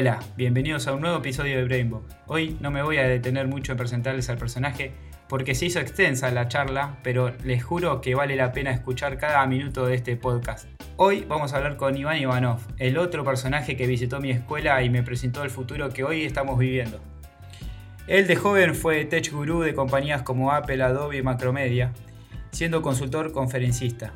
Hola, bienvenidos a un nuevo episodio de Brainbox. Hoy no me voy a detener mucho en presentarles al personaje porque se hizo extensa la charla, pero les juro que vale la pena escuchar cada minuto de este podcast. Hoy vamos a hablar con Iván Ivanov, el otro personaje que visitó mi escuela y me presentó el futuro que hoy estamos viviendo. Él de joven fue tech gurú de compañías como Apple, Adobe y Macromedia, siendo consultor conferencista.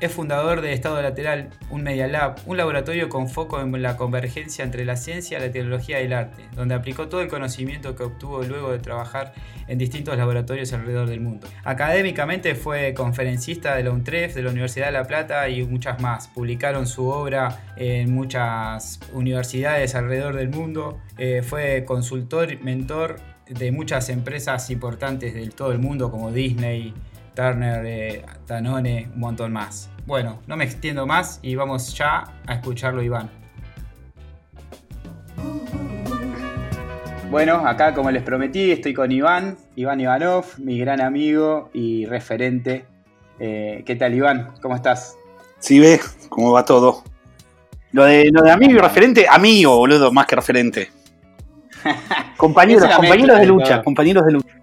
Es fundador de Estado Lateral, un Media Lab, un laboratorio con foco en la convergencia entre la ciencia, la tecnología y el arte, donde aplicó todo el conocimiento que obtuvo luego de trabajar en distintos laboratorios alrededor del mundo. Académicamente fue conferencista de la UNTREF, de la Universidad de La Plata y muchas más. Publicaron su obra en muchas universidades alrededor del mundo. Eh, fue consultor, mentor de muchas empresas importantes de todo el mundo como Disney, Turner, eh, Danone, un montón más. Bueno, no me extiendo más y vamos ya a escucharlo Iván. Bueno, acá como les prometí, estoy con Iván, Iván Ivanov, mi gran amigo y referente. Eh, ¿Qué tal Iván? ¿Cómo estás? Sí, ve cómo va todo. Lo de, lo de amigo y referente, amigo, boludo, más que referente. compañeros, compañeros de lucha, compañeros de lucha.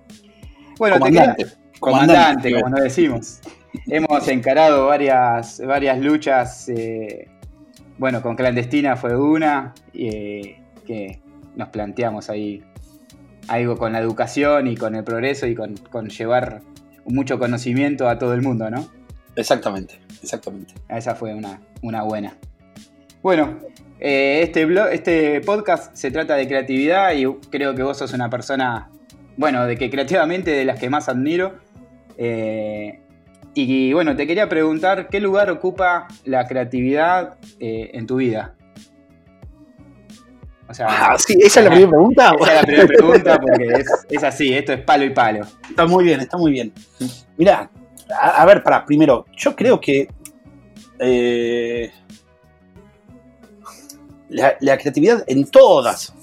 Bueno, te queda, comandante, como nos decimos. Hemos encarado varias, varias luchas, eh, bueno, con Clandestina fue una, eh, que nos planteamos ahí algo con la educación y con el progreso y con, llevar mucho conocimiento a todo el mundo, ¿no? Exactamente, exactamente. Esa fue una, una buena. Bueno, eh, este, blog, este podcast se trata de creatividad y creo que vos sos una persona, bueno, de que creativamente de las que más admiro eh, y, bueno, te quería preguntar, ¿qué lugar ocupa la creatividad eh, en tu vida? O sea, ah, sí, esa es la primera pregunta. Esa es la primera pregunta porque es, así, esto es palo y palo. Está muy bien, está muy bien. Mira, a, ver, para, primero, yo creo que eh, la, creatividad en todas,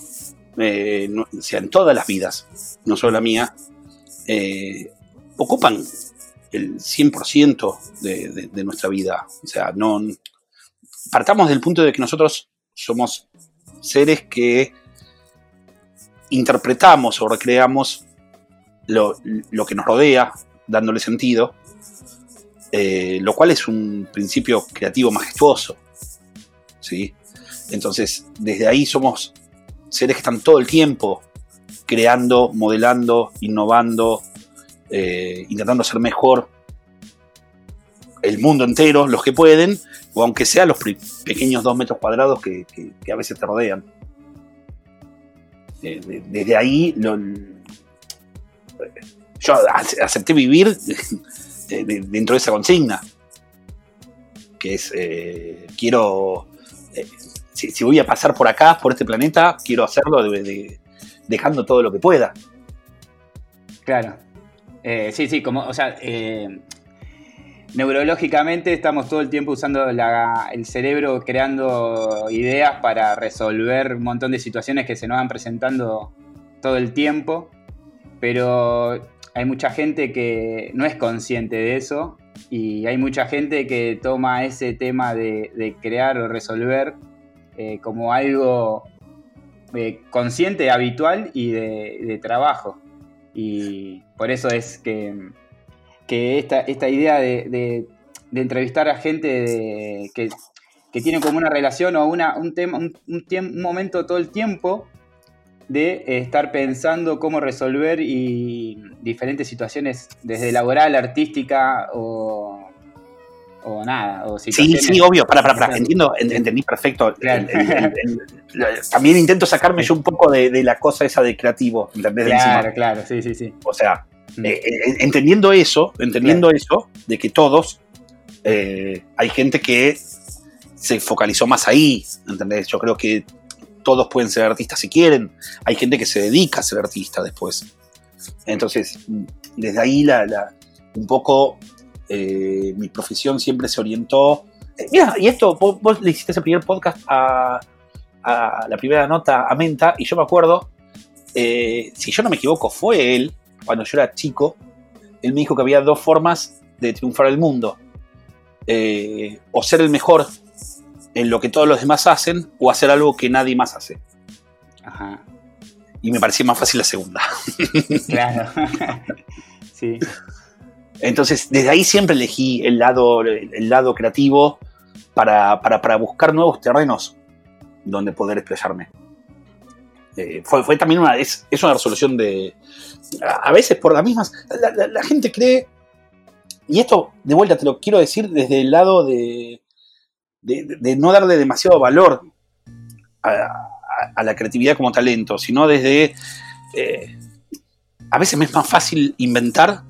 o sea, en todas las vidas, no solo la mía, ocupan el 100% de, de, nuestra vida. O sea, no partamos del punto de que nosotros somos seres que interpretamos o recreamos lo, que nos rodea, dándole sentido, eh, lo cual es un principio creativo majestuoso. ¿sí? Entonces, desde ahí somos seres que están todo el tiempo creando, modelando, innovando, eh, intentando hacer mejor el mundo entero, los que pueden, o aunque sea los pequeños dos metros cuadrados que, a veces te rodean. Eh, desde ahí yo acepté vivir dentro de esa consigna, que es, eh, quiero, si, voy a pasar por acá, por este planeta, quiero hacerlo dejando todo lo que pueda. Claro. Eh, sí, sí, como, o sea, eh, neurológicamente estamos todo el tiempo usando el cerebro creando ideas para resolver un montón de situaciones que se nos van presentando todo el tiempo, pero hay mucha gente que no es consciente de eso y hay mucha gente que toma ese tema de, crear o resolver eh, como algo consciente, habitual y de trabajo. Y por eso es que, esta, idea de, entrevistar a gente que, tiene como una relación o una, un, tema, un, un, momento todo el tiempo de estar pensando cómo resolver y diferentes situaciones desde laboral, artística o, o nada. O sí, sí, obvio, para, para, para, entiendo, entendí perfecto. también intento sacarme yo un poco de, la cosa esa de creativo, ¿entendés? Claro, claro, sí, sí, sí. O sea, mm. eh, eh, entendiendo eso, entendiendo eso, de que todos, eh, hay gente que se focalizó más ahí, ¿entendés? Yo creo que todos pueden ser artistas si quieren, hay gente que se dedica a ser artista después. Entonces, desde ahí la, la un poco eh, mi profesión siempre se orientó. Eh, mira, y esto, vos, le hiciste ese primer podcast a, la primera nota a Menta, y yo me acuerdo, eh, si yo no me equivoco, fue él, cuando yo era chico, él me dijo que había dos formas de triunfar el mundo. o ser el mejor en lo que todos los demás hacen o hacer algo que nadie más hace. Ajá. Y me parecía más fácil la segunda. Claro. sí. Entonces, desde ahí siempre elegí el lado, el lado creativo para, para, buscar nuevos terrenos donde poder explayarme. Eh, fue, fue, también una, es, es, una resolución de... A veces por las mismas... La, gente cree... Y esto, de vuelta, te lo quiero decir desde el lado de, de, de no darle demasiado valor a, la creatividad como talento, sino desde... Eh, a veces me es más fácil inventar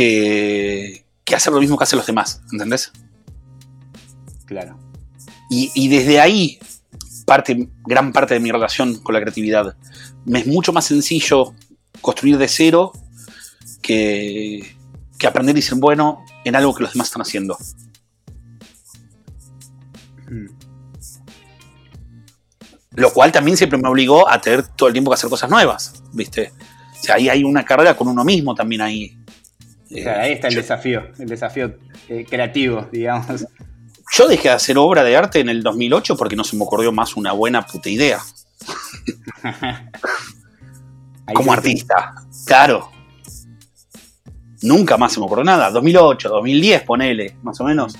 que, que hacer lo mismo que hacen los demás, ¿entendés? Claro. Y, y, desde ahí parte, gran parte de mi relación con la creatividad. Me es mucho más sencillo construir de cero que, que aprender y ser bueno en algo que los demás están haciendo. Mm. Lo cual también siempre me obligó a tener todo el tiempo que hacer cosas nuevas, ¿viste? O sea, ahí hay una carrera con uno mismo también ahí. Claro, ahí está el desafío, el desafío eh, creativo, digamos. Yo dejé de hacer obra de arte en el 2008 porque no se me ocurrió más una buena puta idea. Como artista, claro. Nunca más se me ocurrió nada. 2008, 2010, ponele, más o menos.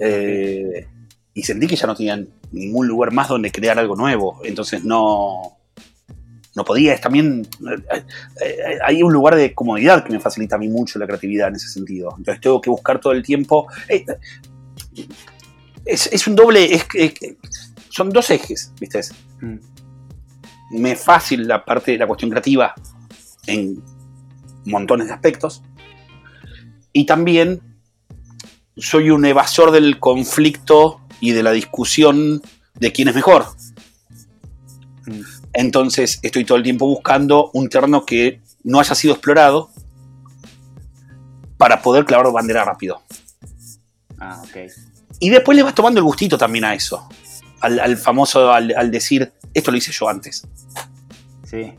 Eh, y sentí que ya no tenían ningún lugar más donde crear algo nuevo. Entonces no, no podía. Es también. Hay un lugar de comodidad que me facilita a mí mucho la creatividad en ese sentido. Entonces tengo que buscar todo el tiempo. Eh, es, es, un doble. Es, es, son dos ejes, ¿viste? Mm. Me es fácil la parte de la cuestión creativa en montones de aspectos. Y también soy un evasor del conflicto y de la discusión de quién es mejor. Entonces estoy todo el tiempo buscando un terreno que no haya sido explorado para poder clavar bandera rápido. Ah, ok. Y después le vas tomando el gustito también a eso. Al, al famoso, al, al, decir, esto lo hice yo antes. Sí.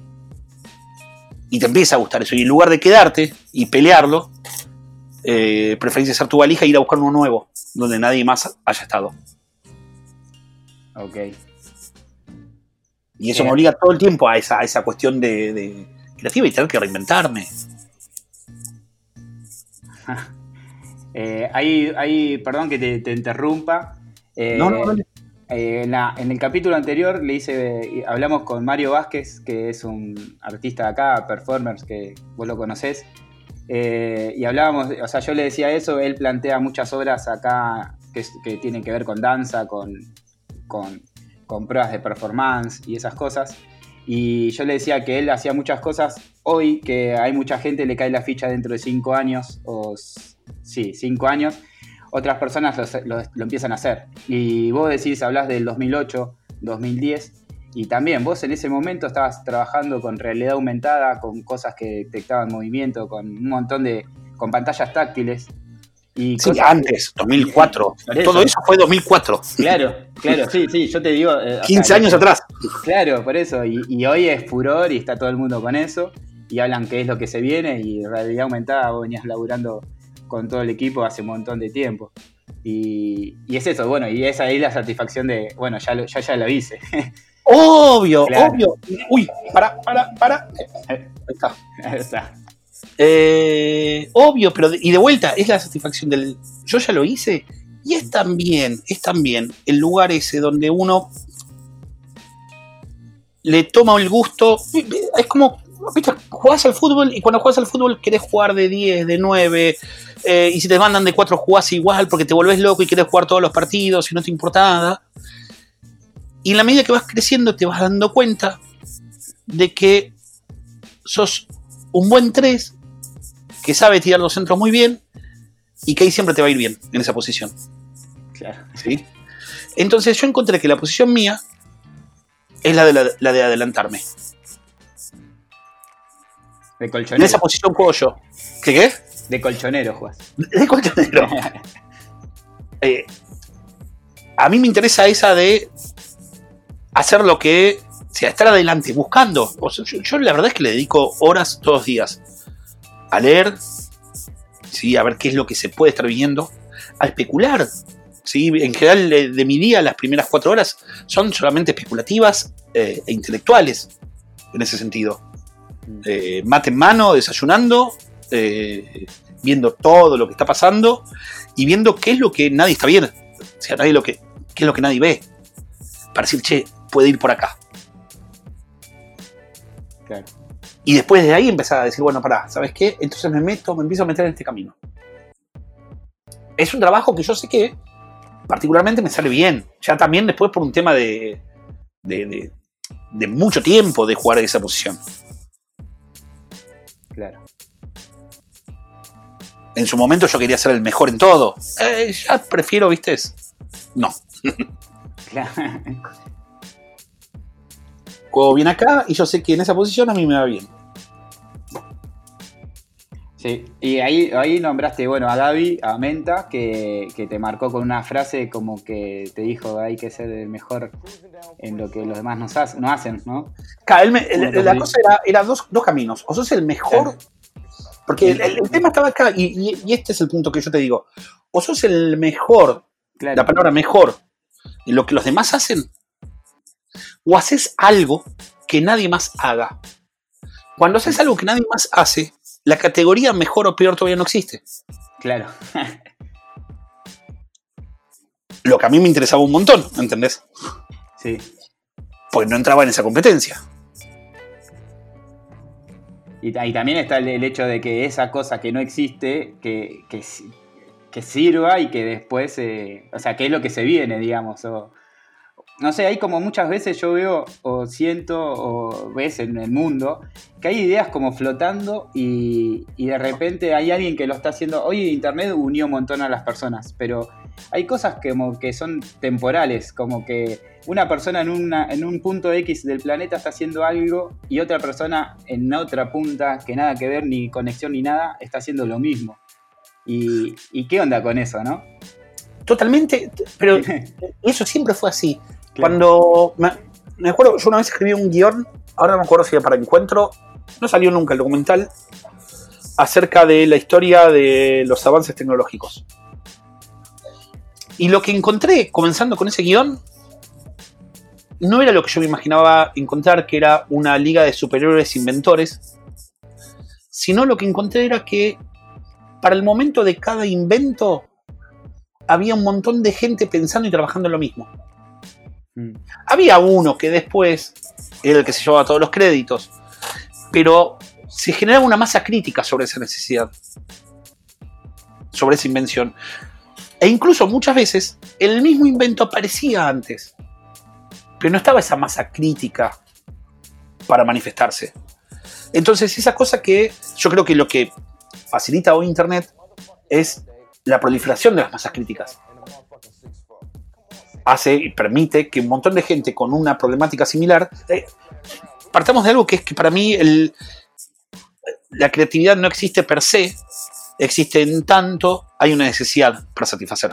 Y te empieza a gustar eso. Y en lugar de quedarte y pelearlo, eh, preferís hacer tu valija e ir a buscar uno nuevo, donde nadie más haya estado. Ok. Y eso eh. me obliga todo el tiempo a esa, a esa cuestión de, de creativa y tener que reinventarme. Eh, hay, hay, perdón que te, te interrumpa. Eh, no, no, no. Eh, en, la, en, el capítulo anterior le hice, hablamos con Mario Vázquez, que es un artista de acá, performers, que vos lo conocés. Eh, y hablábamos, o sea, yo le decía eso, él plantea muchas obras acá que, que tienen que ver con danza, con, con, con pruebas de performance y esas cosas. Y yo le decía que él hacía muchas cosas hoy, que hay mucha gente le cae la ficha dentro de cinco años o sí, cinco años, otras personas lo, empiezan a hacer. Y vos decís, hablas del 2008, 2010, y también vos en ese momento estabas trabajando con realidad aumentada, con cosas que detectaban movimiento, con un montón de, con pantallas táctiles. Y sí, antes, 2004. Eso. Todo eso fue 2004. Claro, claro, sí, sí, yo te digo... Eh, 15 sea, años atrás. Claro, por eso. Y, y, hoy es furor y está todo el mundo con eso. Y hablan qué es lo que se viene y realidad aumentada, vos venías laburando con todo el equipo hace un montón de tiempo. Y, y, es eso, bueno, y esa es la satisfacción de, bueno, ya, lo, ya, ya lo hice. Obvio, claro. obvio. Uy, para, para, para. Ahí está. Ahí está. Eh, obvio, pero y de vuelta, es la satisfacción del. Yo ya lo hice. Y es también, es también el lugar ese donde uno le toma el gusto. Es como ¿viste? jugás al fútbol y cuando juegas al fútbol querés jugar de 10, de 9, eh, y si te mandan de 4 jugás igual porque te volvés loco y querés jugar todos los partidos y no te importa nada. Y en la medida que vas creciendo te vas dando cuenta de que sos un buen 3 que sabe tirar los centros muy bien y que ahí siempre te va a ir bien en esa posición. Claro. ¿Sí? Entonces yo encontré que la posición mía es la de, la, la de adelantarme. De colchonero. En esa posición juego yo. ¿Qué qué? De colchonero juegas. De colchonero. eh, a mí me interesa esa de hacer lo que. Sea, estar adelante, buscando. O sea, yo, yo, la verdad es que le dedico horas todos los días a leer, ¿sí? a ver qué es lo que se puede estar viendo, a especular. ¿sí? En general, de, de mi día, las primeras cuatro horas son solamente especulativas eh, e intelectuales, en ese sentido. Eh, mate en mano, desayunando, eh, viendo todo lo que está pasando y viendo qué es lo que nadie está viendo. O sea, nadie lo que, qué es lo que nadie ve. Para decir, che, puede ir por acá. Claro. Y después de ahí empezar a decir, bueno, pará, ¿sabes qué? Entonces me meto, me empiezo a meter en este camino. Es un trabajo que yo sé que particularmente me sale bien. Ya también después por un tema de, de, de, de mucho tiempo de jugar en esa posición. Claro. En su momento yo quería ser el mejor en todo. Eh, ya prefiero, ¿viste? No. Claro. Juego bien acá y yo sé que en esa posición a mí me va bien. Sí, y ahí, ahí nombraste, bueno, a Gaby, a Menta, que, que te marcó con una frase como que te dijo hay que ser el mejor en lo que los demás nos no hacen, ¿no? Claro, la cosa era, era dos, dos caminos. O sos el mejor. Porque el, el- el tema estaba acá, y, y- y este es el punto que yo te digo. O sos el mejor, Claro. la palabra mejor, en lo que los demás hacen, o haces algo que nadie más haga. Cuando haces algo que nadie más hace, la categoría mejor o peor todavía no existe. Claro. Lo que a mí me interesaba un montón, ¿entendés? Sí. Pues no entraba en esa competencia. Y, y también está el, el hecho de que esa cosa que no existe, que, que, si- que sirva y que después, eh, o sea, que es lo que se viene, digamos. O, no sé, hay como muchas veces yo veo o siento o ves en el mundo que hay ideas como flotando y, y de repente hay alguien que lo está haciendo. Hoy Internet unió un montón a las personas, pero hay cosas que, como que son temporales, como que una persona en, una, en un punto X del planeta está haciendo algo y otra persona en otra punta que nada que ver, ni conexión ni nada, está haciendo lo mismo. ¿Y, y qué onda con eso, no? Totalmente, pero eso siempre fue así. Cuando me, acuerdo, yo una vez escribí un guion, ahora no me acuerdo si era para encuentro, no salió nunca el documental, acerca de la historia de los avances tecnológicos. Y lo que encontré comenzando con ese guion no era lo que yo me imaginaba encontrar, que era una liga de superhéroes inventores, sino lo que encontré era que para el momento de cada invento había un montón de gente pensando y trabajando en lo mismo. Mm, Había uno que después era el que se llevaba todos los créditos, pero se generaba una masa crítica sobre esa necesidad, sobre esa invención. E incluso muchas veces el mismo invento aparecía antes, pero no estaba esa masa crítica para manifestarse. Entonces, esa cosa que yo creo que lo que facilita hoy Internet es la proliferación de las masas críticas hace y permite que un montón de gente con una problemática similar. eh, partamos de algo que es que para mí la creatividad no existe per se, existe en tanto hay una necesidad para satisfacer.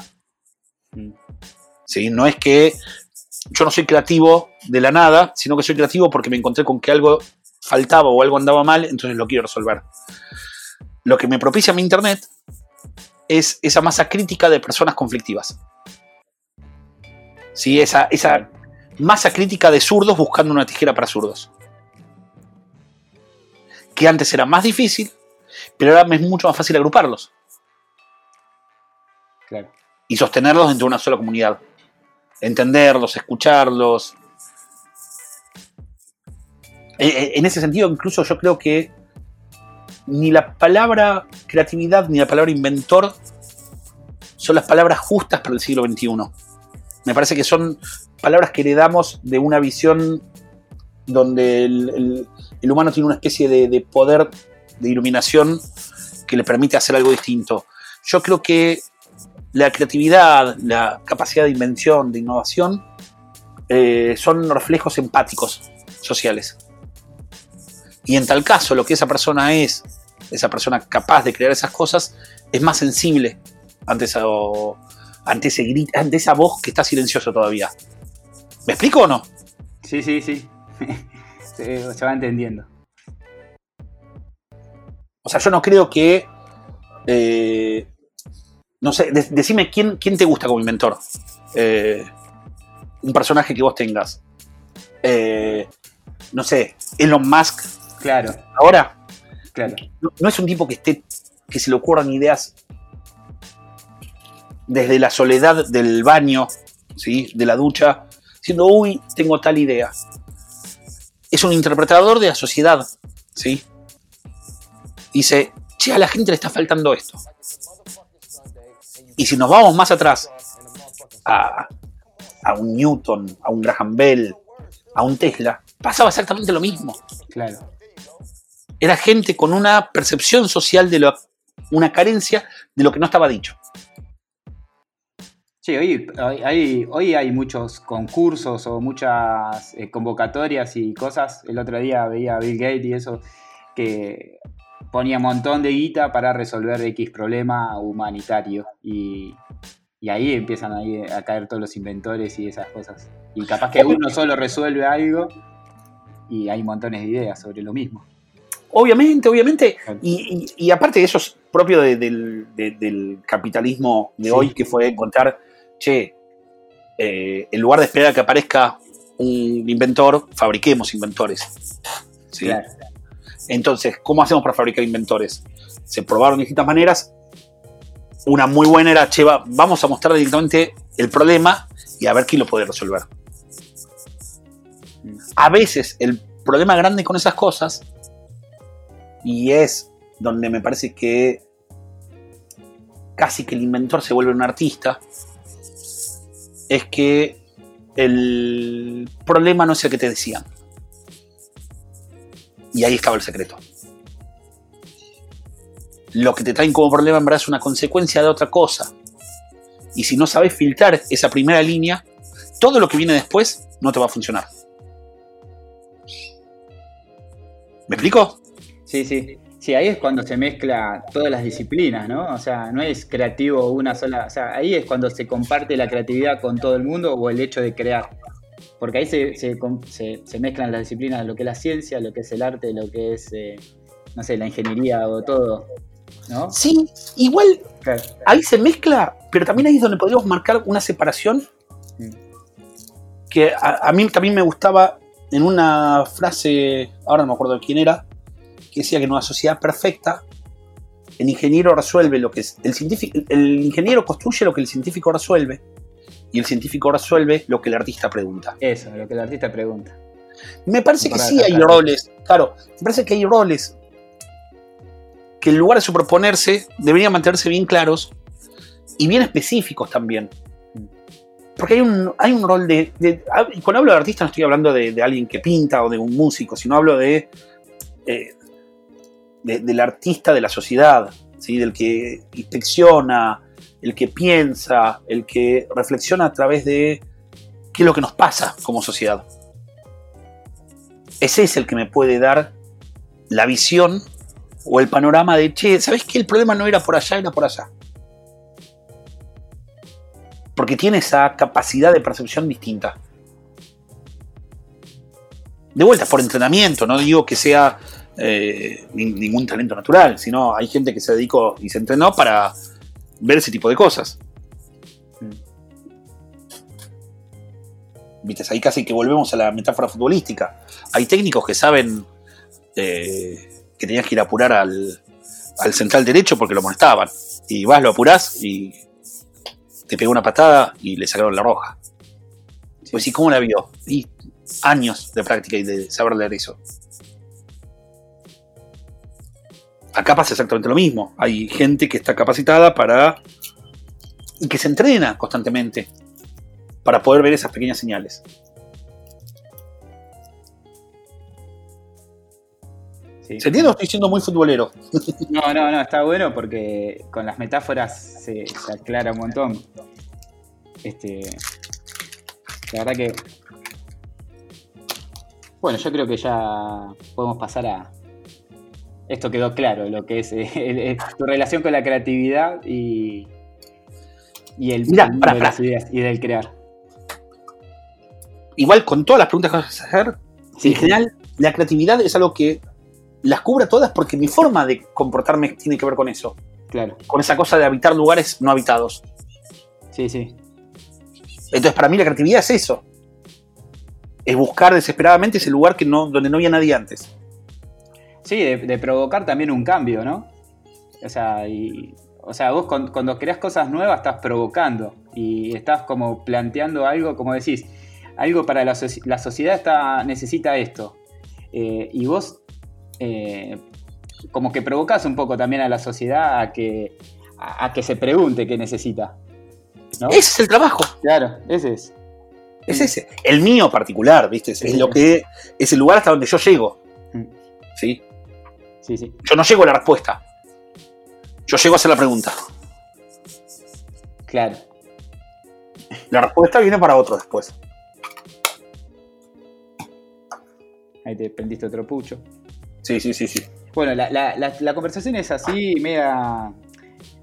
¿sí? No es que yo no soy creativo de la nada, sino que soy creativo porque me encontré con que algo faltaba o algo andaba mal, entonces lo quiero resolver. Lo que me propicia mi internet es esa masa crítica de personas conflictivas. ¿Sí? Esa, esa masa crítica de zurdos buscando una tijera para zurdos. Que antes era más difícil, pero ahora es mucho más fácil agruparlos Claro. y sostenerlos dentro de una sola comunidad. Entenderlos, escucharlos. Eh, eh, En ese sentido, incluso yo creo que ni la palabra creatividad ni la palabra inventor son las palabras justas para el siglo XXI. Me parece que son palabras que heredamos de una visión donde el, humano tiene una especie de, de poder de iluminación que le permite hacer algo distinto. Yo creo que la creatividad, la capacidad de invención, de innovación, eh, son reflejos empáticos sociales. Y en tal caso, lo que esa persona es, esa persona capaz de crear esas cosas, es más sensible ante esa, ante ese grit- ante esa voz que está silenciosa todavía. ¿Me explico o no? Sí, sí, sí. se, se va entendiendo. O sea, yo no creo que eh, no sé, de- decime quién, quién te gusta como inventor. Eh, un personaje que vos tengas. Eh, no sé, Elon Musk. Claro, Ahora, claro. no, no es un tipo que esté. que se le ocurran ideas desde la soledad del baño, ¿sí? de la ducha, diciendo, uy, tengo tal idea. Es un interpretador de la sociedad, ¿sí? Dice, che, a la gente le está faltando esto. Y si nos vamos más atrás, a, a un Newton, a un Graham Bell, a un Tesla, pasaba exactamente lo mismo Claro. era gente con una percepción social de lo, una carencia de lo que no estaba dicho. Sí, hoy, hoy, hay, hoy hay muchos concursos o muchas eh, convocatorias y cosas. El otro día veía a Bill Gates y eso, que ponía un montón de guita para resolver X problema humanitario. Y, y ahí empiezan ahí a caer todos los inventores y esas cosas. Y capaz que uno solo resuelve algo y hay montones de ideas sobre lo mismo. Obviamente, obviamente. Y, y- y aparte de eso es propio de- del, de- del capitalismo de Sí. hoy, que fue encontrar, che, eh, en lugar de esperar a que aparezca un inventor, fabriquemos inventores. ¿Sí? Claro. Entonces, ¿cómo hacemos para fabricar inventores? Se probaron distintas maneras. Una muy buena era, che, va- vamos a mostrar directamente el problema y a ver quién lo puede resolver. A veces el problema grande con esas cosas, y es donde me parece que casi que el inventor se vuelve un artista, es que el problema no es el que te decían. Y ahí estaba el secreto. Lo que te traen como problema en verdad es una consecuencia de otra cosa. Y si no sabes filtrar esa primera línea, todo lo que viene después no te va a funcionar. ¿Me explico? Sí, sí. Sí, ahí es cuando se mezcla todas las disciplinas, ¿no? O sea, no es creativo una sola. O sea, ahí es cuando se comparte la creatividad con todo el mundo o el hecho de crear. Porque ahí se, se, se- se mezclan las disciplinas de lo que es la ciencia, lo que es el arte, lo que es, eh, no sé, la ingeniería o todo, ¿no? Sí, igual Claro. ahí se mezcla, pero también ahí es donde podríamos marcar una separación Mm. que a, a mí también me gustaba en una frase, ahora no me acuerdo de quién era, que decía que en una sociedad perfecta el ingeniero resuelve lo que es el científico, el ingeniero construye lo que el científico resuelve y el científico resuelve lo que el artista pregunta. Eso, lo que el artista pregunta. Me parece que sí hay roles, claro, me parece que hay roles que en lugar de superponerse deberían mantenerse bien claros y bien específicos también. Porque hay un, hay un rol de, de- ah, Cuando hablo de artista no estoy hablando de, de alguien que pinta o de un músico, sino hablo de, eh, de- del artista de la sociedad, ¿sí? del que inspecciona, el que piensa, el que reflexiona a través de qué es lo que nos pasa como sociedad. Ese es el que me puede dar la visión o el panorama de, che, ¿sabes qué? El problema no era por allá, era por allá. Porque tiene esa capacidad de percepción distinta. De vuelta, por entrenamiento, no digo que sea eh, ni- ningún talento natural, sino hay gente que se dedicó y se entrenó para ver ese tipo de cosas. ¿Viste? Ahí casi que volvemos a la metáfora futbolística. Hay técnicos que saben eh, que tenías que ir a apurar al, al central derecho porque lo molestaban. Y vas, lo apurás y te pegó una patada y le sacaron la roja. Pues, ¿y cómo la vio? Y años de práctica y de saber leer eso. Acá pasa exactamente lo mismo. Hay gente que está capacitada para. y que se entrena constantemente para poder ver esas pequeñas señales. Sí. ¿Se entiende o estoy siendo muy futbolero? No, no, no, está bueno porque con las metáforas se, se aclara un montón. Este. La verdad que. Bueno, yo creo que ya podemos pasar a. Esto quedó claro, lo que es eh, el- el- tu relación con la creatividad y. Y el, Mirá, el pará, de las ideas y del crear. Igual con todas las preguntas que vas a hacer, Sí. en general, la creatividad es algo que las cubra todas porque mi forma de comportarme tiene que ver con eso. Claro. Con esa cosa de habitar lugares no habitados. Sí, sí. Entonces, para mí la creatividad es eso. Es buscar desesperadamente ese lugar que no, donde no había nadie antes. Sí, de, de provocar también un cambio, ¿no? O sea, y, o sea vos con- cuando creas cosas nuevas estás provocando y estás como planteando algo, como decís, algo para la, la sociedad está, necesita esto. Eh, y vos eh, como que provocas un poco también a la sociedad a que, a, a que se pregunte qué necesita. ¿no? Ese es el trabajo. Claro, ese es. Es ese. El mío particular, ¿viste? Es, es lo que. Es el lugar hasta donde yo llego. Mm. ¿Sí? Sí, sí. Yo no llego a la respuesta. Yo llego a hacer la pregunta. Claro. La respuesta viene para otro después. Ahí te prendiste otro pucho. Sí, sí, sí, sí. Bueno, la, la- la- la conversación es así, media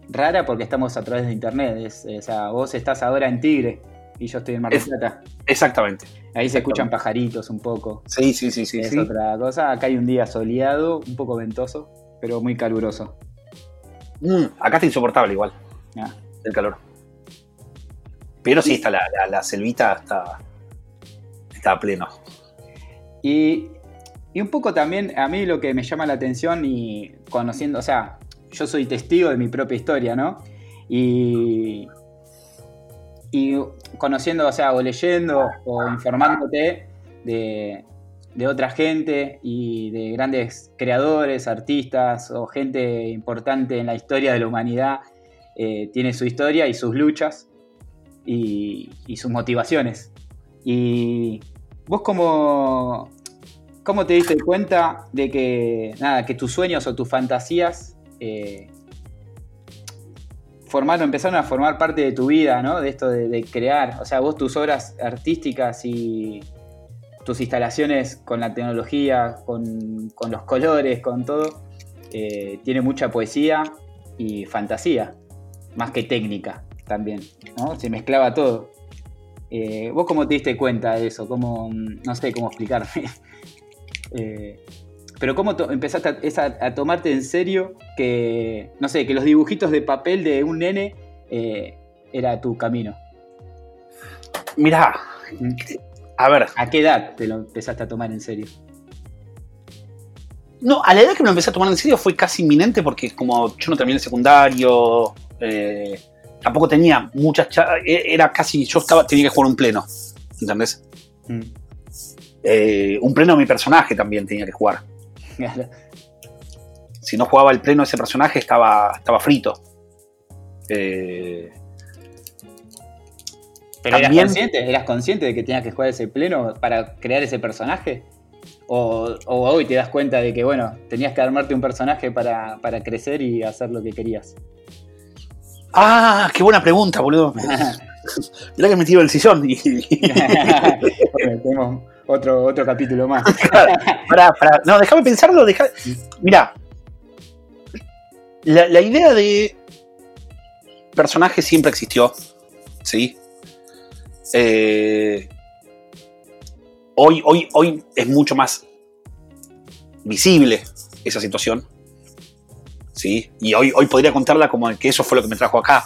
rara porque estamos a través de internet. Es, o sea, vos estás ahora en Tigre y yo estoy en Mar del Plata. Exactamente. Ahí se escuchan pajaritos un poco. Sí, sí, sí, sí. es sí. otra cosa. Acá hay un día soleado, un poco ventoso, pero muy caluroso. Mm, acá está insoportable igual, Ah, el calor. Pero sí, está la, la, la selvita está, está a pleno. Y, y un poco también a mí lo que me llama la atención y conociendo, o sea, yo soy testigo de mi propia historia, ¿no? Y, y conociendo, o sea, o leyendo o informándote de, de otra gente y de grandes creadores, artistas o gente importante en la historia de la humanidad, eh, tiene su historia y sus luchas y, sus motivaciones. Y vos como... ¿Cómo te diste cuenta de que, nada, que tus sueños o tus fantasías eh, formaron, empezaron a formar parte de tu vida, ¿no? De esto de, crear. O sea, vos tus obras artísticas y tus instalaciones con la tecnología, con, con los colores, con todo, eh, tiene mucha poesía y fantasía, más que técnica también, ¿no? Se mezclaba todo. Eh, ¿Vos cómo te diste cuenta de eso? ¿Cómo, no sé cómo explicarme. Eh, pero ¿cómo empezaste a, tomarte en serio que, no sé, que los dibujitos de papel de un nene eh, era tu camino? Mirá, a ver, ¿A qué edad te lo empezaste a tomar en serio? no, a la edad que me lo empecé a tomar en serio fue casi inminente porque como yo no terminé el secundario, eh, tampoco tenía muchas cha- e- era casi, yo estaba, tenía que jugar un pleno, ¿entendés? Mm. Eh, un pleno a mi personaje también tenía que jugar. Si no jugaba el pleno ese personaje estaba, estaba frito. Eh, ¿Pero eras consciente? ¿Eras consciente de que tenías que jugar ese pleno para crear ese personaje? ¿O, o hoy te das cuenta de que, bueno, tenías que armarte un personaje para, para crecer y hacer lo que querías? ah, qué buena pregunta, boludo. Mirá que me tiro del sillón Bueno, tenemos otro, otro capítulo más. No, déjame pensarlo. Deja... Mirá. La, la idea de personaje siempre existió. ¿Sí? Eh, hoy, hoy, hoy es mucho más visible esa situación. ¿Sí? Y hoy, hoy podría contarla como que eso fue lo que me trajo acá.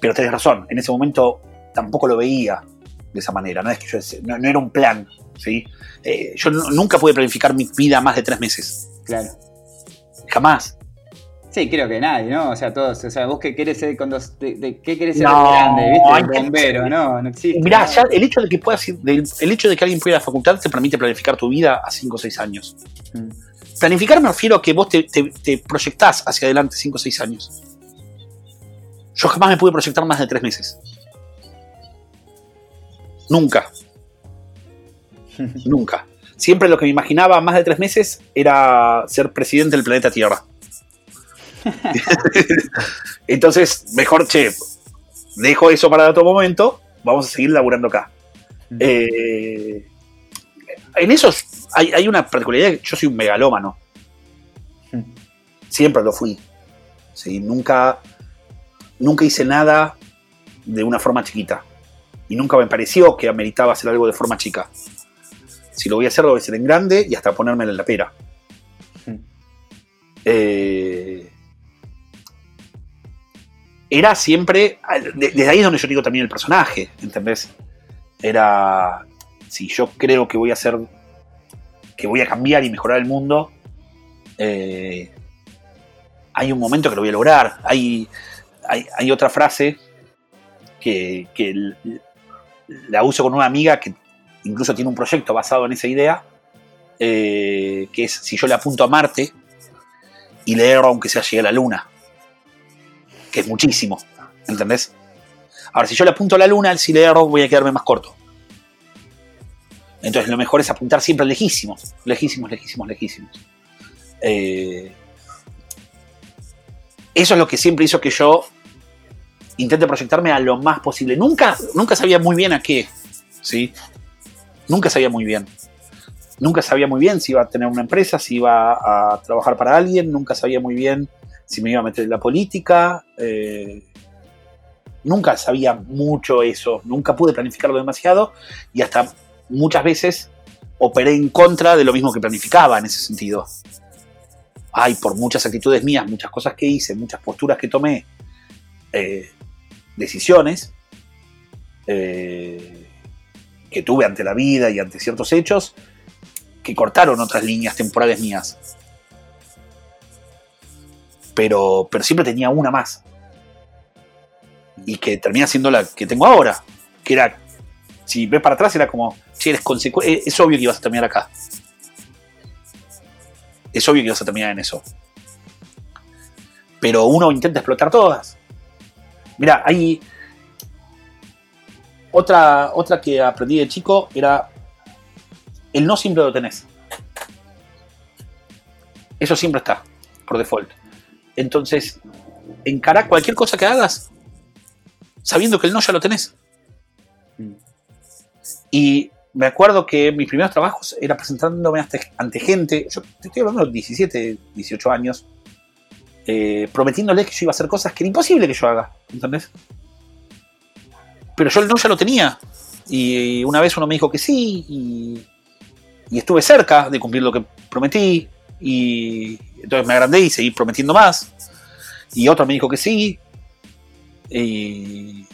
Pero tenés razón, en ese momento tampoco lo veía de esa manera. No es que yo no, no era un plan. ¿sí? Eh, yo nu- nunca pude planificar mi vida más de tres meses. Claro. Jamás. Sí, creo que nadie, ¿no? O sea, todos, o sea, vos qué querés ser cuando de, de- qué querés ser No, grande, ¿viste? que- Bombero, no, no existe. Mirá, ya el hecho de que puedas ir- el hecho de que alguien pueda ir a la facultad te permite planificar tu vida a 5 o 6 años. Mm. Planificar me refiero a que vos te, te, te proyectás hacia adelante 5 o 6 años. Yo jamás me pude proyectar más de 3 meses. Nunca. Nunca. Siempre lo que me imaginaba más de 3 meses era ser presidente del planeta Tierra. Entonces, mejor, che, dejo eso para otro momento, vamos a seguir laburando acá. Eh, en eso hay, hay una particularidad, yo soy un megalómano. Siempre lo fui. Sí, nunca, nunca hice nada de una forma chiquita. Y nunca me pareció que ameritaba hacer algo de forma chica. Si lo voy a hacer, lo voy a hacer en grande y hasta ponérmela en la pera. Eh, era siempre, desde ahí es donde yo digo también el personaje, ¿entendés? Era, si yo creo que voy a hacer, que voy a cambiar y mejorar el mundo, eh, hay un momento que lo voy a lograr. Hay, hay, otra frase que, la uso con una amiga que incluso tiene un proyecto basado en esa idea, eh, que es si yo le apunto a Marte y le erro aunque sea llegue a la Luna, que es muchísimo, ¿entendés? Ahora, si yo le apunto a la Luna, si le erro voy a quedarme más corto. Entonces lo mejor es apuntar siempre lejísimos, lejísimos, lejísimos, lejísimos. Eh, eso es lo que siempre hizo que yo intente proyectarme a lo más posible. Nunca, nunca sabía muy bien a qué, ¿sí? Nunca sabía muy bien. Nunca sabía muy bien si iba a tener una empresa, si iba a trabajar para alguien, nunca sabía muy bien si me iba a meter en la política. Eh, nunca sabía mucho eso, nunca pude planificarlo demasiado y hasta muchas veces operé en contra de lo mismo que planificaba en ese sentido. Ay, por muchas actitudes mías, muchas cosas que hice, muchas posturas que tomé, eh, decisiones eh, que tuve ante la vida y ante ciertos hechos que cortaron otras líneas temporales mías. Pero, pero siempre tenía una más. Y que termina siendo la que tengo ahora. Que era, si ves para atrás, era como, si eres consecuente, es obvio que ibas a terminar acá es obvio que vas a terminar en eso. Pero uno intenta explotar todas. Mira, hay otra, otra que aprendí de chico era el no siempre lo tenés. Eso siempre está, por default. Entonces, encará cualquier cosa que hagas sabiendo que el no ya lo tenés. Y me acuerdo que mis primeros trabajos era presentándome ante, gente, yo estoy hablando de 17, 18 años, eh, prometiéndoles que yo iba a hacer cosas que era imposible que yo haga, ¿entendés? Pero yo no ya lo tenía. Y una vez uno me dijo que sí, y, estuve cerca de cumplir lo que prometí, y entonces me agrandé y seguí prometiendo más. Y otro me dijo que sí, y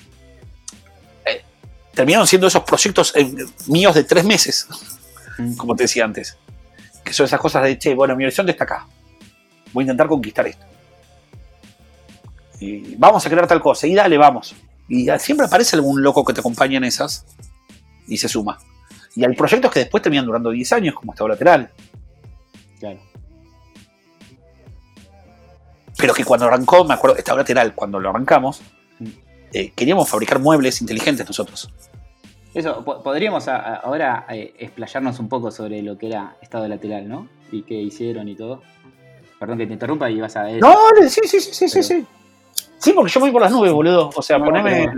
terminaron siendo esos proyectos eh, míos de tres meses, mm. como te decía antes. Que son esas cosas de, che, bueno, mi horizonte está acá. Voy a intentar conquistar esto. Y vamos a crear tal cosa. Y dale, vamos. Y siempre aparece algún loco que te acompaña en esas y se suma. Y hay proyectos que después terminan durando 10 años, como Estado Lateral. Claro. Pero que cuando arrancó, me acuerdo, Estado Lateral, cuando lo arrancamos, eh, queríamos fabricar muebles inteligentes nosotros. Eso, podríamos ahora eh, explayarnos un poco sobre lo que era estado lateral, ¿no? Y qué hicieron y todo. Perdón que te interrumpa y vas a... No, sí, sí, sí, sí, sí, sí. Porque yo voy por las nubes, boludo. O sea, poneme...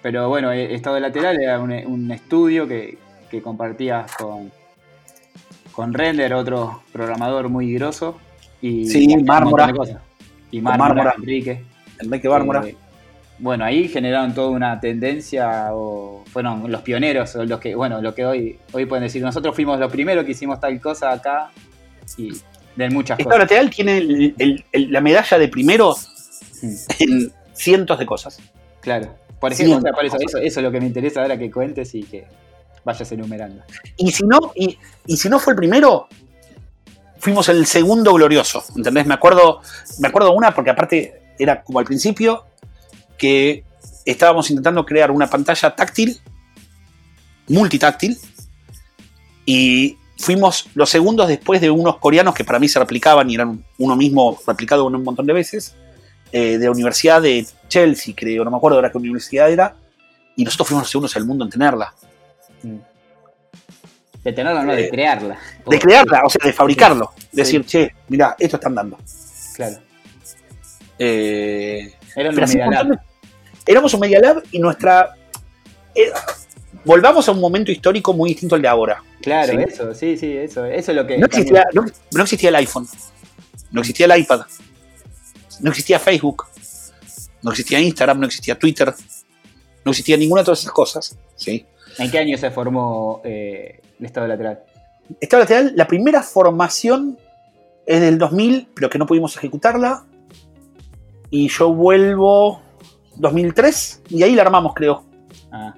Pero, bueno, eh, estado lateral era un, estudio que, que compartías con, con Render, otro programador muy grosso. Y sí, Mármora. Y Mármora, Enrique. Enrique Mármora bueno, ahí generaron toda una tendencia, o fueron los pioneros, o los que, bueno, lo que hoy, hoy pueden decir, nosotros fuimos los primeros que hicimos tal cosa acá, y de muchas Estado cosas. lateral tiene la medalla de primero mm. En cientos de cosas. Claro. Por ejemplo, eso, es lo que me interesa ahora que cuentes y que vayas enumerando. Y si no, y, y si no fue el primero, fuimos el segundo glorioso. ¿Entendés? Me acuerdo, me acuerdo una porque aparte era como al principio, que estábamos intentando crear una pantalla táctil, multitáctil, y fuimos los segundos después de unos coreanos que para mí se replicaban y eran uno mismo replicado un montón de veces, eh, de la Universidad de Chelsea, creo, no me acuerdo ahora qué universidad era, y nosotros fuimos los segundos del mundo en tenerla. Mm. De tenerla, no, de eh, crearla. De crearla, o sea, de fabricarlo. Decir, che, mira, esto están dando. Claro. Eh, Era un éramos un Media Lab y nuestra... Eh, volvamos a un momento histórico muy distinto al de ahora. Claro, eso, sí, sí, eso, eso es lo que... No existía, no, existía el iPhone, no existía el iPad, no existía Facebook, no existía Instagram, no existía Twitter, no existía ninguna de todas esas cosas. ¿sí? ¿En qué año se formó eh, el Estado Lateral? Estado Lateral, la primera formación es del 2000, pero que no pudimos ejecutarla. Y yo vuelvo 2003 y ahí la armamos, creo. Ah.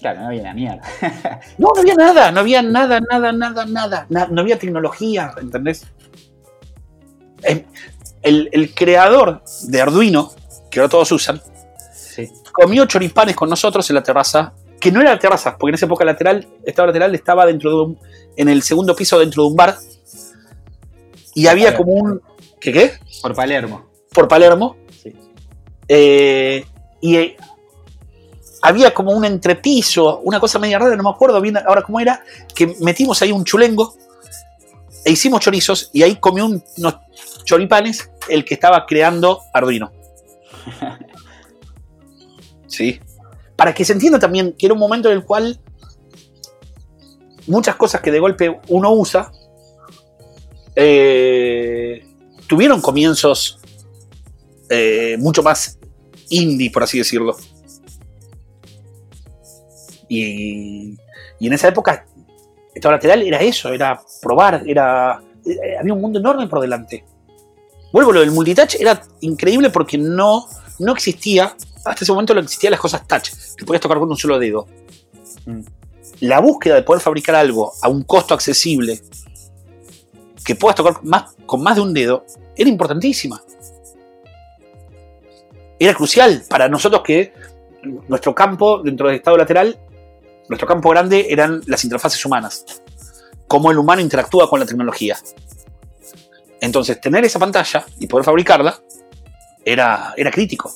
Claro, no había la mierda. No, no había nada, no había nada, nada, nada, nada. na- no había tecnología, ¿entendés? El, el creador de Arduino, que ahora todos usan, Sí. comió choripanes con nosotros en la terraza, que no era la terraza, porque en esa época lateral, estaba lateral, estaba dentro de un, en el segundo piso dentro de un bar, y había como un, ¿qué qué? Por Palermo. Por Palermo, Sí. eh, y eh, había como un entrepiso, una cosa media rara, no me acuerdo bien ahora cómo era, que metimos ahí un chulengo e hicimos chorizos y ahí comió un- unos choripanes el que estaba creando Arduino. Sí. Para que se entienda también que era un momento en el cual muchas cosas que de golpe uno usa eh, tuvieron comienzos eh, mucho más indie, por así decirlo. Y, y en esa época, estado lateral era eso, era probar, era eh, había un mundo enorme por delante. Vuelvo, lo del multitouch era increíble porque no, no existía, hasta ese momento no existían las cosas touch, que podías tocar con un solo dedo. Mm. La búsqueda de poder fabricar algo a un costo accesible, que puedas tocar más, con más de un dedo, era importantísima. Era crucial para nosotros que nuestro campo dentro del estado lateral, nuestro campo grande eran las interfaces humanas. Cómo el humano interactúa con la tecnología. Entonces, tener esa pantalla y poder fabricarla era, era crítico.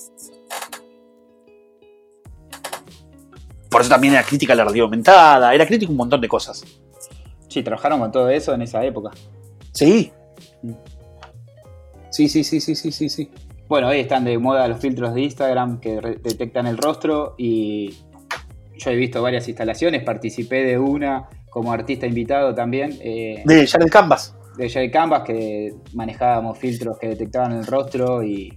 Por eso también era crítica la realidad aumentada, era crítico un montón de cosas. Sí, trabajaron con todo eso en esa época. Sí. Sí, sí, sí, sí, sí, sí, sí. Bueno, hoy están de moda los filtros de Instagram que detectan el rostro y yo he visto varias instalaciones, participé de una como artista invitado también, eh, De Jared Canvas. de Jay Canvas, que manejábamos filtros que detectaban el rostro y,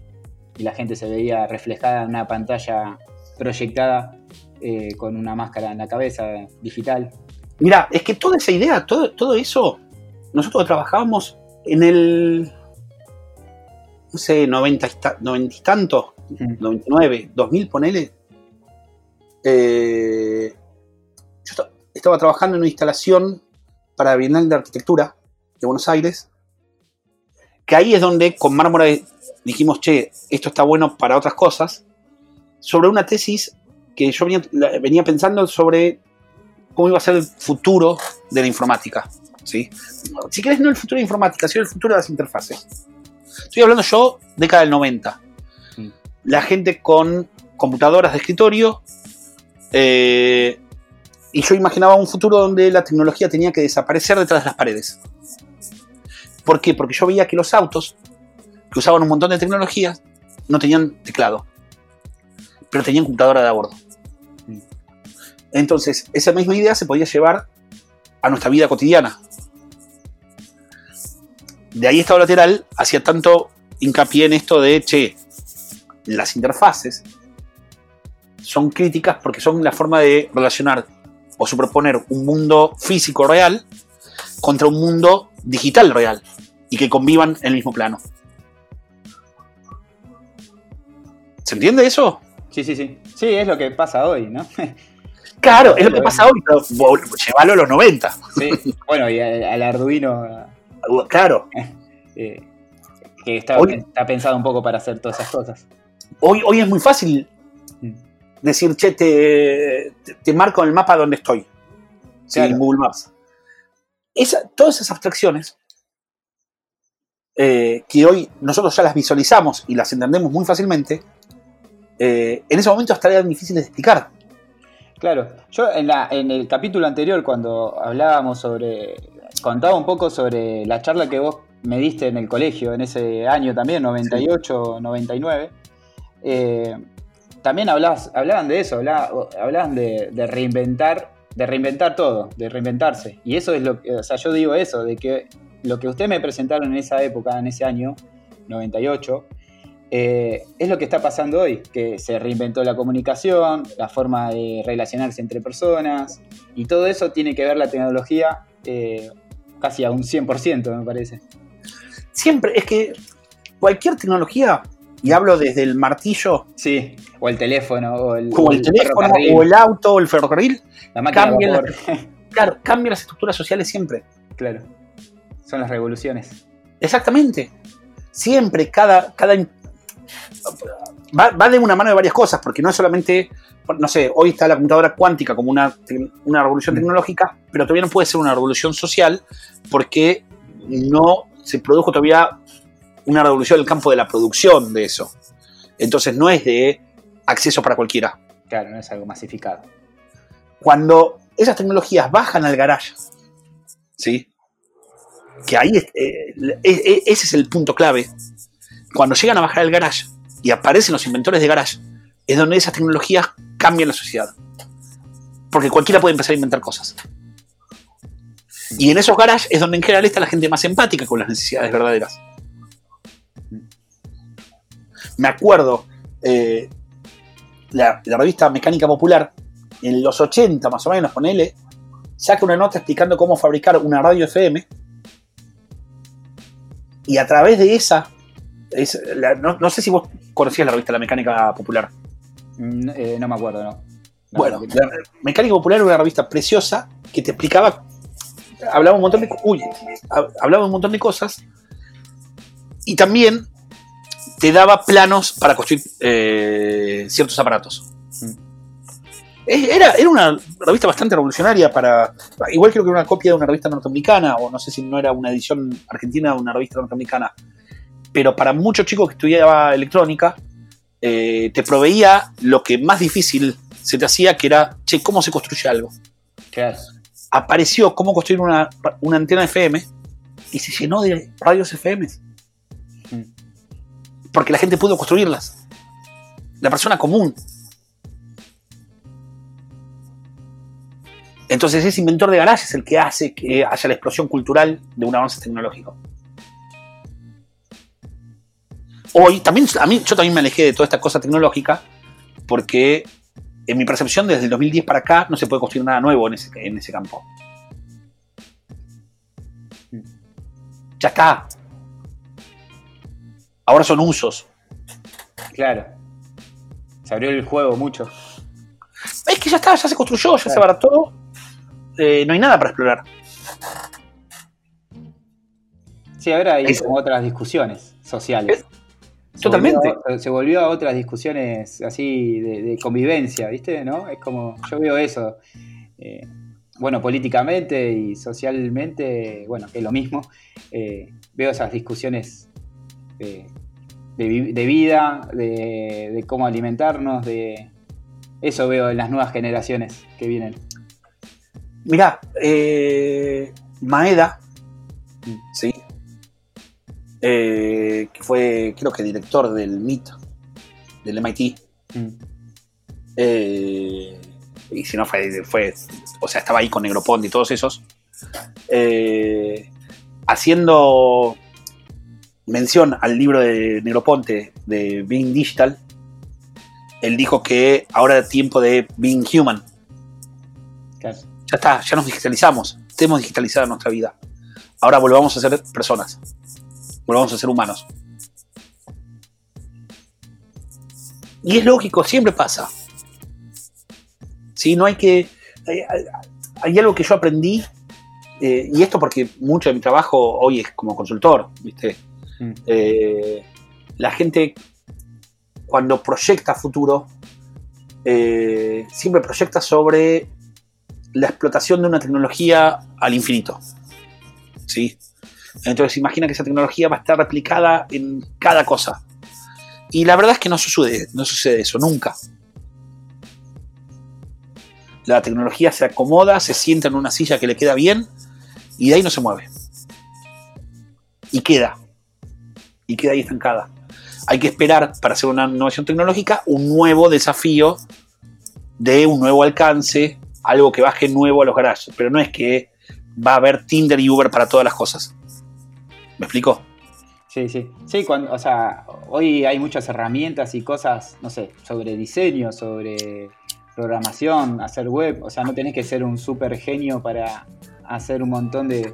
y la gente se veía reflejada en una pantalla proyectada eh, con una máscara en la cabeza digital. Mira, es que toda esa idea, todo, todo eso, nosotros trabajábamos en el, no sé, 90 y, ta- 90 y tantos, 99, 2000, ponele. Eh, yo esta- estaba trabajando en una instalación para Bienal de Arquitectura de Buenos Aires, que ahí es donde con Mármora dijimos, che, esto está bueno para otras cosas, sobre una tesis que yo venía pensando sobre cómo iba a ser el futuro de la informática. ¿sí? Si querés, no el futuro de la informática, sino el futuro de las interfaces. Estoy hablando yo década del 90. Mm. La gente con computadoras de escritorio. Eh, y yo imaginaba un futuro donde la tecnología tenía que desaparecer detrás de las paredes. ¿Por qué? Porque yo veía que los autos, que usaban un montón de tecnologías, no tenían teclado. Pero tenían computadora de a bordo. Entonces, esa misma idea se podía llevar a nuestra vida cotidiana. De ahí estado lateral hacía tanto hincapié en esto de, che, las interfaces son críticas porque son la forma de relacionar o superponer un mundo físico real contra un mundo digital real y que convivan en el mismo plano. ¿Se entiende eso? Sí, sí, sí. Sí, es lo que pasa hoy, ¿no? Claro, es lo que pasa hoy, pero llévalo a los 90. Sí. Bueno, y al, al Arduino, Claro, eh, que está, Hoy- está pensado un poco para hacer todas esas cosas. hoy, hoy es muy fácil Mm. Decir, che, te, te, marco en el mapa donde estoy. Sí, Claro. en Google Maps. Esa- todas esas abstracciones eh, que hoy nosotros ya las visualizamos y las entendemos muy fácilmente, eh, en ese momento hasta eran difíciles de explicar. Claro, yo en, la, en el capítulo anterior cuando hablábamos sobre, contaba un poco sobre la charla que vos me diste en el colegio en ese año también, 98, 99, eh, también hablaban de eso, hablaba- hablaban de, de reinventar, de reinventar todo, de reinventarse. Y eso es lo que, o sea, yo digo eso, de que lo que ustedes me presentaron en esa época, en ese año, 98, eh, es lo que está pasando hoy, que se reinventó la comunicación, la forma de relacionarse entre personas, y todo eso tiene que ver la tecnología eh, casi a un 100%, me parece. Siempre, es que cualquier tecnología, y hablo desde el martillo, Sí, o el teléfono, o el, o el teléfono, o el auto, o el ferrocarril, la máquina de cambia la- vapor. claro, cambia las estructuras sociales siempre. claro. Son las revoluciones. Exactamente. Siempre, cada. cada va, va de una mano de varias cosas, porque no es solamente. No sé, hoy está la computadora cuántica como una, una revolución Mm. tecnológica, pero todavía no puede ser una revolución social porque no se produjo todavía una revolución en el campo de la producción de eso. Entonces no es de acceso para cualquiera. Claro, no es algo masificado. Cuando esas tecnologías bajan al garage, ¿sí? Que ahí eh, ese es el punto clave. Cuando llegan a bajar al garage y aparecen los inventores de garage, es donde esas tecnologías cambian la sociedad. Porque cualquiera puede empezar a inventar cosas. Y en esos garages es donde en general está la gente más empática con las necesidades verdaderas. Me acuerdo, eh, la, la revista Mecánica Popular, en los 80 más o menos, ponele, saca una nota explicando cómo fabricar una radio FM. Y a través de esa, es la- no, no sé si vos conocías la revista La Mecánica Popular. Mm, eh, no me acuerdo, ¿no? No, Bueno, la Mecánica Popular era una revista preciosa que te explicaba, hablaba un montón de, uy, ha- hablaba un montón de cosas y también te daba planos para construir eh, ciertos aparatos. Mm. Era, era una revista bastante revolucionaria para. Igual creo que era una copia de una revista norteamericana, o no sé si no era una edición argentina de una revista norteamericana. Pero para muchos chicos que estudiaba electrónica, eh, te proveía lo que más difícil se te hacía, que era, che, ¿cómo se construye algo? Claro. Apareció cómo construir una, una antena FM y se llenó de radios FM. Porque la gente pudo construirlas. La persona común. Entonces ese inventor de garaje es el que hace que haya la explosión cultural de un avance tecnológico. Hoy, también, a mí, yo también me alejé de toda esta cosa tecnológica porque en mi percepción desde el 2010 para acá no se puede construir nada nuevo en ese, en ese campo. Ya está. Ahora son usos. Claro. Se abrió el juego mucho. Es que ya está, ya se construyó, ya se abarató. Eh, no hay nada para explorar. Sí, ahora hay como otras discusiones sociales. Se Totalmente. volvió- se volvió a otras discusiones así de, de convivencia, ¿viste? ¿No? Es como, yo veo eso. eh, bueno, políticamente y socialmente, bueno, que es lo mismo. eh, veo esas discusiones de, de de vida, de, de cómo alimentarnos, de... Eso veo en las nuevas generaciones que vienen. Mirá, eh, Maeda, Mm. ¿sí? Eh, que fue, creo que director del MIT, del MIT. Mm. eh, y si no fue, fue, o sea, estaba ahí con Negroponte y todos esos. eh, haciendo mención al libro de Negroponte de Being Digital, él dijo que ahora es tiempo de Being Human. Claro. Ya está, ya nos digitalizamos. Tenemos digitalizada nuestra vida. Ahora volvamos a ser personas. Volvamos a ser humanos. Y es lógico, siempre pasa. Sí, no hay que. Hay algo que yo aprendí, eh, y esto porque mucho de mi trabajo hoy es como consultor, ¿viste? Mm. Eh, la gente, cuando proyecta futuro, eh, siempre proyecta sobre la explotación de una tecnología al infinito. ¿Sí? Entonces imagina que esa tecnología va a estar replicada en cada cosa. Y la verdad es que no sucede, no sucede eso, nunca. La tecnología se acomoda, se sienta en una silla que le queda bien y de ahí no se mueve. Y queda. Y queda ahí estancada. Hay que esperar para hacer una innovación tecnológica un nuevo desafío de un nuevo alcance, algo que baje nuevo a los garages. Pero no es que va a haber Tinder y Uber para todas las cosas. ¿Me explico? Sí, sí. Sí, cuando, o sea, hoy hay muchas herramientas y cosas, no sé, sobre diseño, sobre programación, hacer web. O sea, no tenés que ser un super genio para hacer un montón de,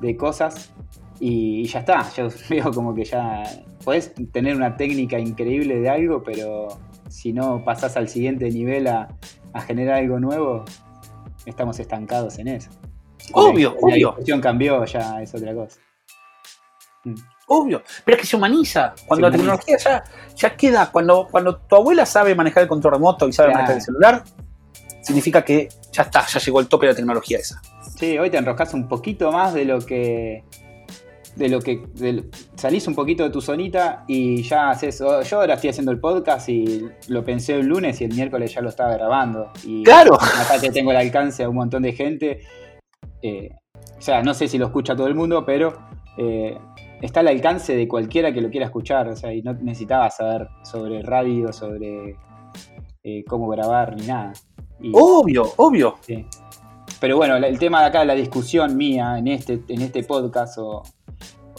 de cosas. Y, y ya está. Yo veo como que ya podés tener una técnica increíble de algo, pero si no pasás al siguiente nivel a, a generar algo nuevo, estamos estancados en eso. Obvio, la, obvio. La discusión cambió, ya es otra cosa. Mm. Obvio, pero es que se humaniza. Cuando Se la tecnología ya, ya queda, cuando, cuando tu abuela sabe manejar el control remoto y sabe Claro. manejar el celular, significa que ya está, ya llegó el tope de la tecnología esa. Sí, hoy te enroscas un poquito más de lo que. De lo que. salís un poquito de tu zonita y ya haces. Yo ahora estoy haciendo el podcast y lo pensé el lunes y el miércoles ya lo estaba grabando. Y Claro. acá te tengo el alcance a un montón de gente. Eh, o sea, no sé si lo escucha todo el mundo, pero eh, está al alcance de cualquiera que lo quiera escuchar. O sea, y no necesitaba saber sobre radio, sobre eh, cómo grabar ni nada. Y- Obvio, obvio. Sí. Pero bueno, el tema de acá, la discusión mía en este, en este podcast, o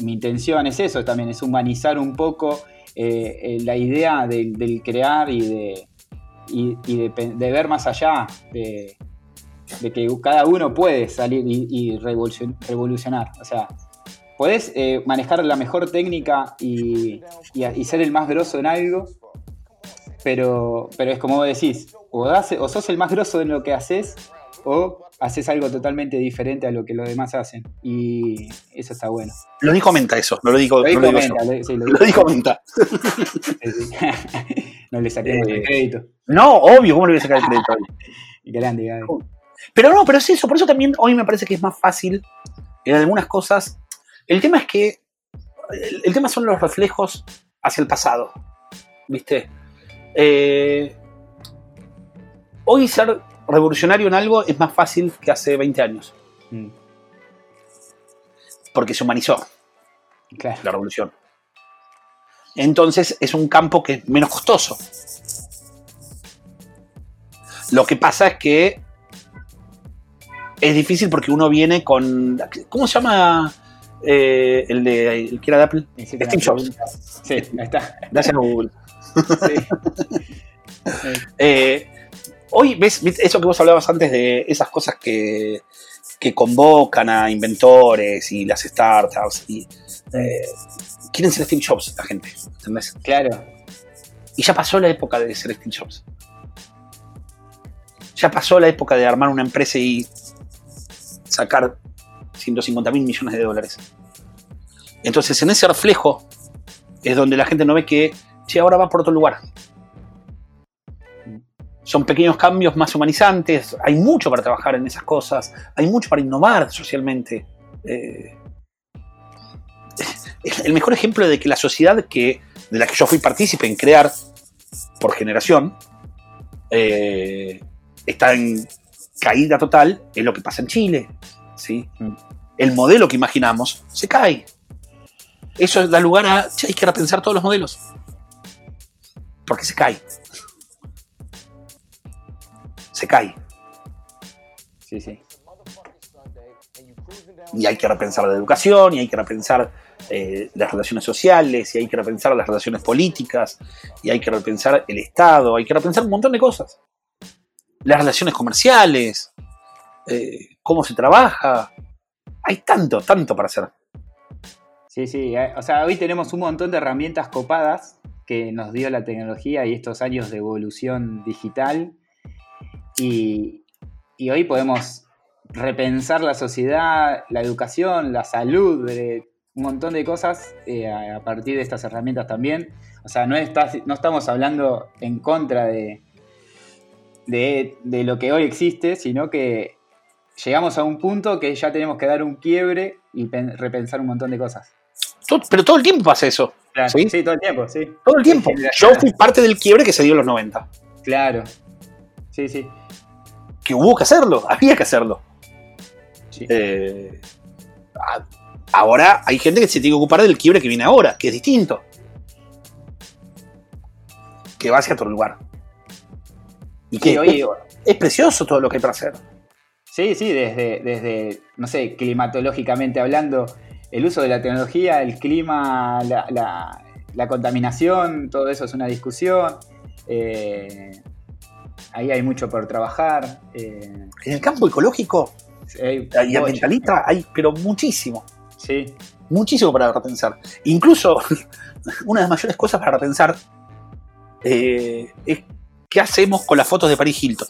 mi intención es eso también, es humanizar un poco eh, eh, la idea del, crear y de, y, de, ver más allá, de, que cada uno puede salir y, y revolucion- revolucionar. O sea, podés eh, manejar la mejor técnica y, ser el más grosso en algo, pero, pero es como vos decís, o, hace- o sos el más grosso en lo que haces, o haces algo totalmente diferente a lo que los demás hacen. Y eso está bueno. Lo dijo Menta eso, no lo digo, Lo no dijo lo digo yo. Menta, lo- sí, lo Lo dijo Menta. no le saquemos Eh, el crédito. No, obvio, ¿cómo le voy a sacar el crédito? Grande, Gaby. Pero no, pero es eso, por eso también hoy me parece que es más fácil en algunas cosas. El tema es que. El, el tema son los reflejos hacia el pasado. ¿Viste? Eh, hoy ser revolucionario en algo es más fácil que hace 20 años. Mm, Porque se humanizó claro. la revolución. Entonces es un campo que es menos costoso. Lo que pasa es que es difícil porque uno viene con. ¿Cómo se llama eh, el de el que era de Apple? Hiciste Steve Jobs. Sí, ahí está. Gracias a Google. Sí. Eh, hoy ves, ves eso que vos hablabas antes de esas cosas que, que convocan a inventores y las startups. Y, eh, quieren ser Steve Jobs la gente, ¿entendés? Claro. Y ya pasó la época de ser Steve Jobs. Ya pasó la época de armar una empresa y sacar 150 mil millones de dólares. Entonces, en ese reflejo es donde la gente no ve que, che, ahora va por otro lugar. Son pequeños cambios más humanizantes, hay mucho para trabajar en esas cosas, hay mucho para innovar socialmente. Eh, el mejor ejemplo de que la sociedad que, de la que yo fui partícipe en crear por generación eh, está en caída total es lo que pasa en Chile. ¿sí? Mm. El modelo que imaginamos se cae. Eso da lugar a, che, hay que repensar todos los modelos. Porque se cae. Se cae. Sí, sí. Y hay que repensar la educación, y hay que repensar eh, las relaciones sociales, y hay que repensar las relaciones políticas, y hay que repensar el Estado, hay que repensar un montón de cosas. Las relaciones comerciales, eh, cómo se trabaja. Hay tanto, tanto para hacer. Sí, sí. eh, O sea, hoy tenemos un montón de herramientas copadas que nos dio la tecnología y estos años de evolución digital. Y, y hoy podemos repensar la sociedad, la educación, la salud, un montón de cosas eh, a, partir de estas herramientas también. O sea, no, está- no estamos hablando en contra de, de, de lo que hoy existe, sino que llegamos a un punto que ya tenemos que dar un quiebre y pen- repensar un montón de cosas. Pero todo el tiempo pasa eso. Claro, ¿Sí? ¿Sí? todo el tiempo, sí. Todo el tiempo. Yo fui parte del quiebre que se dio en los 90. Claro. Sí, sí. Que hubo que hacerlo, había que hacerlo. sí. Eh, a- ahora hay gente que se tiene que ocupar del quiebre que viene ahora, que es distinto. Que va hacia otro lugar. Y que Sí, es precioso todo lo que hay para hacer. sí, sí, desde, desde, no sé, climatológicamente hablando, el uso de la tecnología, el clima, la, la- la contaminación, todo eso es una discusión. Eh, ahí hay mucho por trabajar. eh, En el campo ecológico hay- y ambientalista hay, pero muchísimo. Sí. Muchísimo para repensar. Incluso, una de las mayores cosas para repensar eh, es qué hacemos con las fotos de Paris Hilton.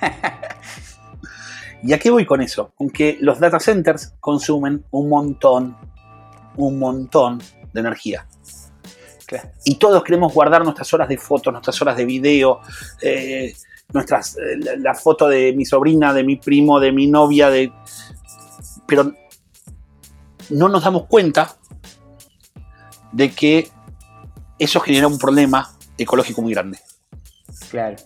¿Y a qué voy con eso? Con que los data centers consumen un montón, un montón de energía. Claro. Y todos queremos guardar nuestras horas de fotos, nuestras horas de video, eh, nuestras, eh, la, la foto de mi sobrina, de mi primo, de mi novia, de. Pero no nos damos cuenta de que eso genera un problema ecológico muy grande. Claro.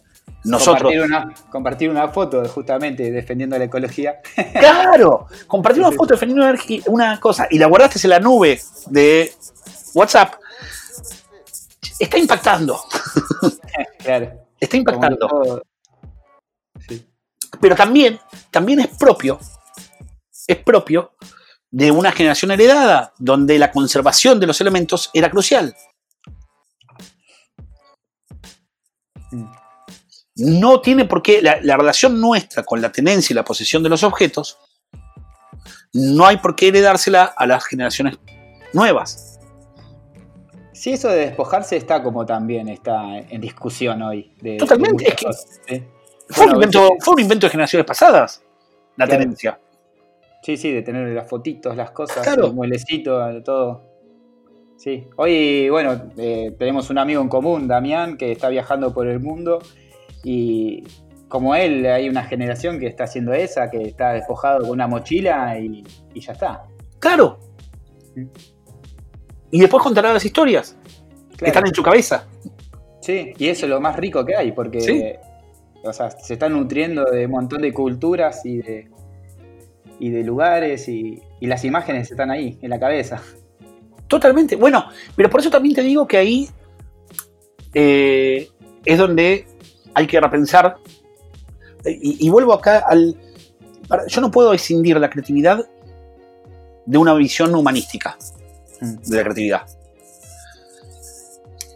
Nosotros. Compartir una, compartir una foto justamente defendiendo la ecología. ¡Claro! Compartir una foto defendiendo una cosa y la guardaste en la nube de WhatsApp. Está impactando. claro. Está impactando. todo. Sí. pero también, también es propio, es propio de una generación heredada, donde la conservación de los elementos era crucial. Mm. No tiene por qué, la, la relación nuestra con la tenencia y la posesión de los objetos, no hay por qué heredársela a las generaciones nuevas. Sí, eso de despojarse está como también está en discusión hoy. de- Totalmente, de es que- muchas cosas, ¿sí? Fue, un invento, sí. fue un invento de generaciones pasadas, la Claro. tenencia. Sí, sí, de tener las fotitos, las cosas, Claro. el todo. Sí. Hoy, bueno, eh, tenemos un amigo en común, Damián, que está viajando por el mundo y como él hay una generación que está haciendo esa, que está despojado con una mochila y, y ya está. Claro. Mm. Y después contará las historias que están en su cabeza. Sí, y eso es lo más rico que hay, porque Sí. o sea, se está nutriendo de un montón de culturas y de, y de lugares y, y las imágenes están ahí, en la cabeza. Totalmente. Bueno, pero por eso también te digo que ahí eh, es donde hay que repensar. Y, y vuelvo acá al. yo no puedo escindir la creatividad de una visión humanística. De la creatividad.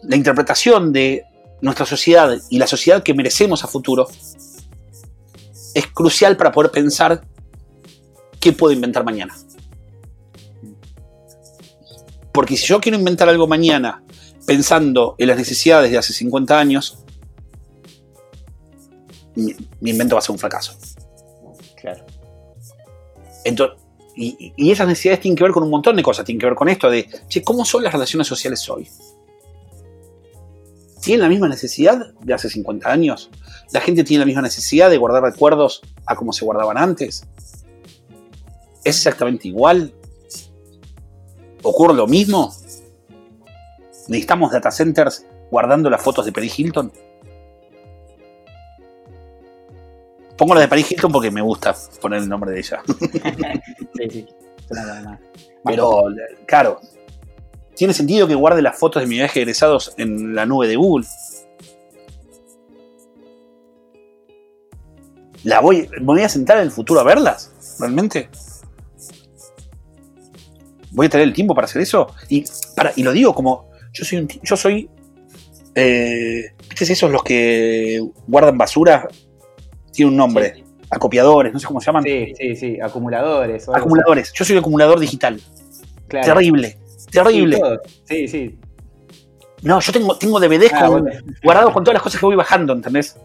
La interpretación de nuestra sociedad y la sociedad que merecemos a futuro es crucial para poder pensar qué puedo inventar mañana. Porque si yo quiero inventar algo mañana pensando en las necesidades de hace 50 años, mi, mi invento va a ser un fracaso. Claro. Entonces, y, esas necesidades tienen que ver con un montón de cosas. Tienen que ver con esto de, che, ¿cómo son las relaciones sociales hoy? ¿Tienen la misma necesidad de hace 50 años? ¿La gente tiene la misma necesidad de guardar recuerdos a como se guardaban antes? ¿Es exactamente igual? ¿Ocurre lo mismo? ¿Necesitamos data centers guardando las fotos de Paris Hilton? Pongo la de Paris Hilton porque me gusta poner el nombre de ella. Sí, sí. Pero, claro, tiene sentido que guarde las fotos de mi viaje de egresados en la nube de Google. ¿La voy, ¿Me voy a sentar en el futuro a verlas? ¿Realmente? ¿Voy a tener el tiempo para hacer eso? Y, para, y lo digo como, yo soy, un yo soy eh, ¿viste esos los que guardan basura? Tiene un nombre. Sí, Acopiadores, no sé cómo se llaman. Sí, sí, sí, acumuladores. Acumuladores. Yo soy acumulador digital. Claro. Terrible. Terrible. Sí. Sí, sí. No, yo tengo, tengo DVDs Ah, con- bueno. guardados con todas las cosas que voy bajando, ¿entendés?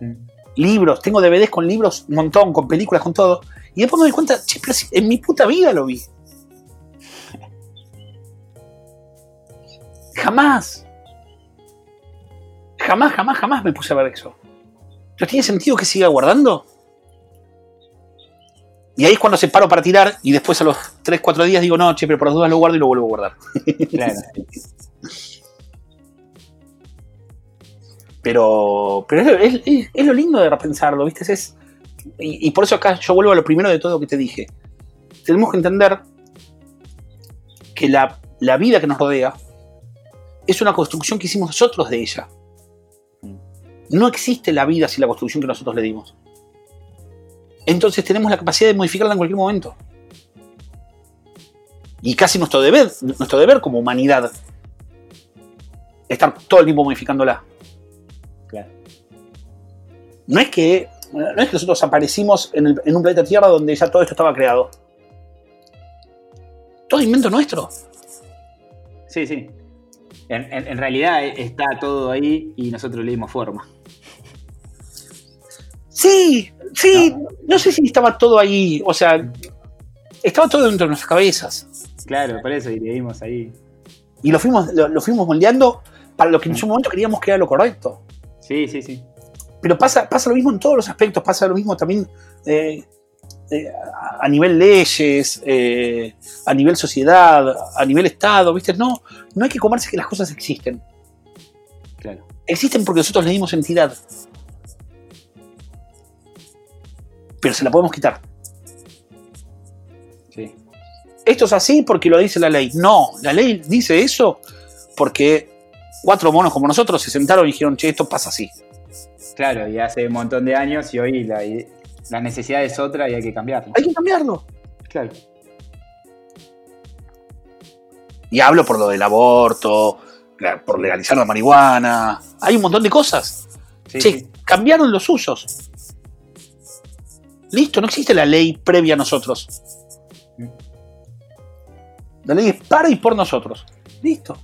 Mm. Libros, tengo DVDs con libros, un montón, con películas, con todo. Y después me doy cuenta, che, pero si en mi puta vida lo vi. Jamás. Jamás, jamás, jamás me puse a ver eso. Entonces, ¿tiene sentido que siga guardando? Y ahí es cuando se paro para tirar y después a los 3, 4 días digo, no, che, pero por las dudas lo guardo y lo vuelvo a guardar. Claro. Pero, pero es, es- es lo lindo de repensarlo, ¿viste? Es, y, y por eso acá yo vuelvo a lo primero de todo que te dije. Tenemos que entender que la, la vida que nos rodea es una construcción que hicimos nosotros de ella. No existe la vida sin la construcción que nosotros le dimos. Entonces tenemos la capacidad de modificarla en cualquier momento. Y casi nuestro deber, nuestro deber como humanidad, estar todo el tiempo modificándola. Claro. No es que, no es que nosotros aparecimos en, el- en un planeta Tierra donde ya todo esto estaba creado. todo invento nuestro. Sí, sí. En, en- en realidad está todo ahí y nosotros le dimos forma. Sí, sí, no sé si estaba todo ahí, o sea, estaba todo dentro de nuestras cabezas. Claro, por eso y ahí. Y lo fuimos, lo, lo fuimos moldeando para lo que en su momento queríamos que era lo correcto. Sí, sí, sí. Pero pasa, pasa lo mismo en todos los aspectos, pasa lo mismo también eh, eh, a a nivel leyes, eh, a nivel sociedad, a nivel Estado, ¿viste? No, no hay que comerse que las cosas existen. Claro. Existen porque nosotros le dimos entidad. Pero se la podemos quitar. Sí. Esto es así porque lo dice la ley. No, la ley dice eso porque cuatro monos como nosotros se sentaron y dijeron, che, esto pasa así. Claro, y hace un montón de años y hoy la, la necesidad es otra y hay que cambiarla. Hay que cambiarlo. Claro. Y hablo por lo del aborto, por legalizar la marihuana. Hay un montón de cosas. Sí, che, sí. cambiaron los usos. Listo, no existe la ley previa a nosotros. La ley es para y por nosotros. Listo.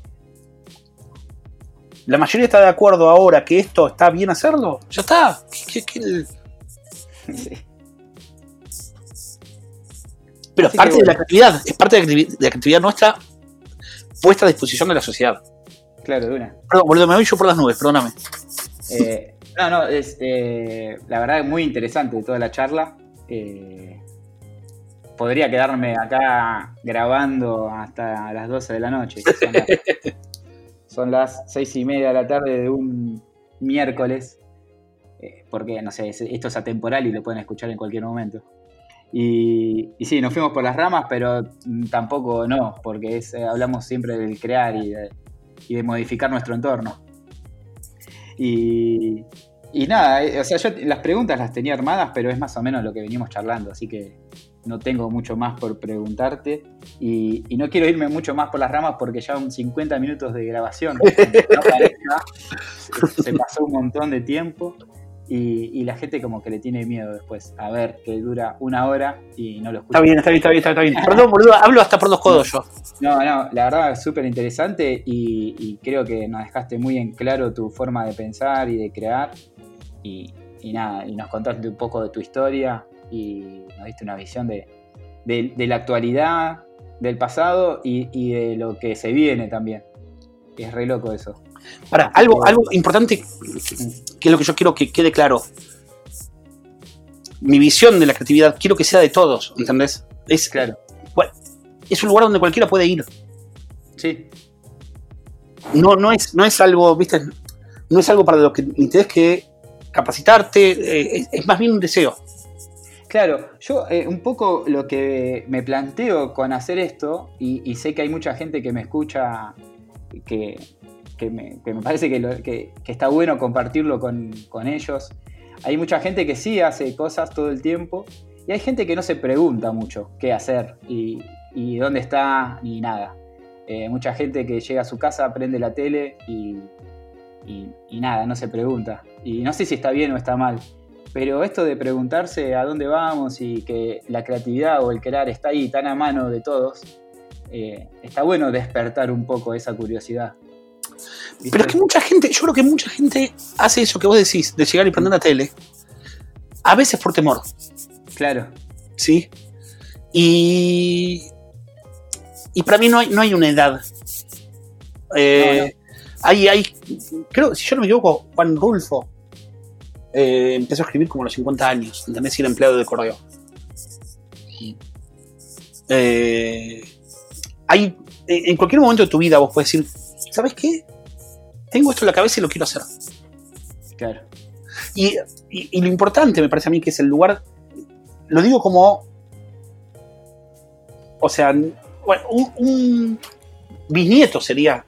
La mayoría está de acuerdo ahora que esto está bien hacerlo. Ya está. ¿Qué- qué- qué- Sí. Pero es parte de la creatividad. Es parte de la actividad nuestra puesta a disposición de la sociedad. Claro, de una. Perdón, boludo, me voy yo por las nubes, perdóname. Eh, no, no, es eh, la verdad muy interesante toda la charla. Eh, podría quedarme acá grabando hasta las 12 de la noche. que Son las, son las 6 y media de la tarde de un miércoles. eh, porque, no sé, es- esto es atemporal y lo pueden escuchar en cualquier momento. Y, y sí, nos fuimos por las ramas, pero tampoco no, porque es, eh, hablamos siempre del crear y de, y de modificar nuestro entorno. Y, y nada, eh, o sea, yo las preguntas las tenía armadas, pero es más o menos lo que venimos charlando, así que no tengo mucho más por preguntarte. Y, no quiero irme mucho más por las ramas porque ya son 50 minutos de grabación. no se, se pasó un montón de tiempo. Y, y la gente como que le tiene miedo después a ver que dura una hora y no lo escucha. Está bien, está bien, está bien, está bien. Perdón, boludo, hablo hasta por los codos yo. No, no, la verdad es súper interesante y, y creo que nos dejaste muy en claro tu forma de pensar y de crear. Y, y nada, y nos contaste un poco de tu historia y nos diste una visión de, de- de la actualidad, del pasado y, y de lo que se viene también. Es re loco eso. Para, algo, algo importante que es lo que yo quiero que quede claro. Mi visión de la creatividad quiero que sea de todos, ¿entendés? Es, Claro, es un lugar donde cualquiera puede ir. sí, No, no, es, no es algo, ¿viste? No es algo para lo que tienes que capacitarte, eh, es, es más bien un deseo. Claro, yo eh, un poco lo que me planteo con hacer esto, y, y sé que hay mucha gente que me escucha, que, me, parece que, lo- que- está bueno compartirlo con, ellos. Hay mucha gente que sí hace cosas todo el tiempo, y hay gente que no se pregunta mucho qué hacer y, dónde está ni nada. Eh, mucha gente que llega a su casa, prende la tele y nada, no se pregunta. Y no sé si está bien o está mal. Pero esto de preguntarse a dónde vamos y que la creatividad o el crear está ahí tan a mano de todos, eh, está bueno despertar un poco esa curiosidad. ¿Viste? Pero es que mucha gente, yo creo que mucha gente hace eso que vos decís, de llegar y prender la tele, a veces por temor, Claro, ¿sí? Y, y para mí no hay, no hay una edad. Eh, Hay, hay, creo, si yo no me equivoco, Juan Rulfo eh, empezó a escribir como a los 50 años. Y era empleado de correo. Eh, hay, en cualquier momento de tu vida vos puedes decir, ¿sabes qué? Tengo esto en la cabeza y lo quiero hacer. claro. Y, y- y lo importante me parece a mí que es el lugar, lo digo como, o sea, bueno, un, un bisnieto sería,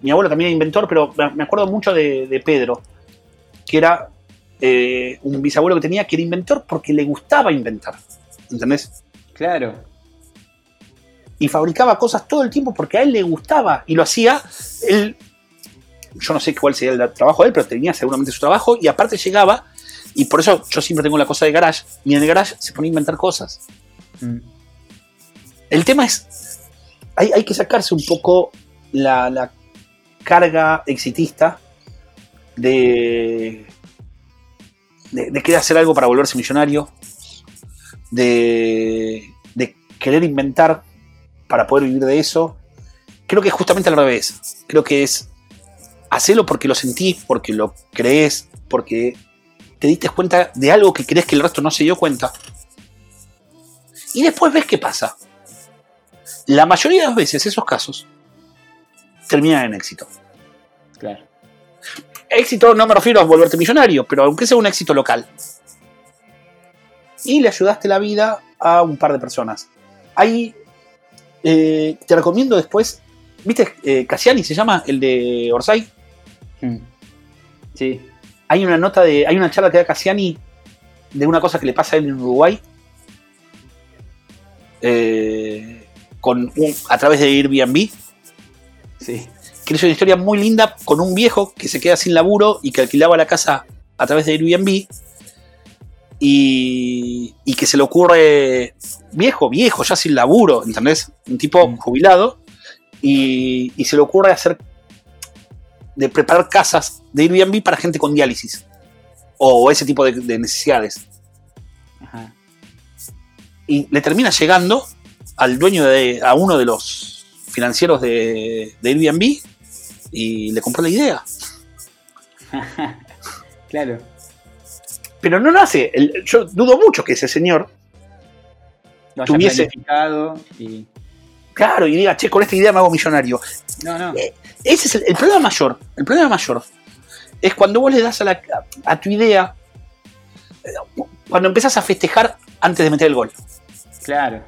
mi abuelo también era inventor, pero me acuerdo mucho de, de Pedro, que era eh, un bisabuelo que tenía que era inventor porque le gustaba inventar, ¿entendés? Claro, y fabricaba cosas todo el tiempo porque a él le gustaba y lo hacía. Él, yo no sé cuál sería el trabajo de él, pero tenía seguramente su trabajo y aparte llegaba. Y por eso yo siempre tengo la cosa de garage. Y en el garage se ponía a inventar cosas. Mm, El tema es hay, hay que sacarse un poco la, la carga exitista de, de, de querer hacer algo para volverse millonario, de, de querer inventar para poder vivir de eso. Creo que es justamente al revés. Creo que es hacerlo porque lo sentís, porque lo crees, porque te diste cuenta de algo que crees que el resto no se dio cuenta. Y después ves qué pasa. La mayoría de las veces esos casos terminan en éxito. Claro. Éxito no me refiero a volverte millonario, pero aunque sea un éxito local. Y le ayudaste la vida a un par de personas. Ahí eh, te recomiendo después. ¿Viste? Eh, Cassiani se llama, el de Orsay. Mm. Sí. Hay una nota de. Hay una charla que da Cassiani de una cosa que le pasa a él en Uruguay. Eh, con un- a través de Airbnb. Sí. que es una historia muy linda con un viejo que se queda sin laburo y que alquilaba la casa a través de Airbnb y, y que se le ocurre viejo, viejo, ya sin laburo, ¿entendés? Un tipo Mm. jubilado y, y se le ocurre hacer de preparar casas de Airbnb para gente con diálisis o ese tipo de, de necesidades Ajá. y le termina llegando al dueño de a uno de los financieros de, de Airbnb y le compró la idea. Claro. Pero no nace. el- yo dudo mucho que ese señor, Lo haya Tuviese- planificado y. claro, y diga, che, con esta idea me hago millonario. No, no. Ese es el, el problema mayor. El problema mayor es cuando vos le das a, la, a tu idea, eh, cuando empezás a festejar antes de meter el gol. Claro.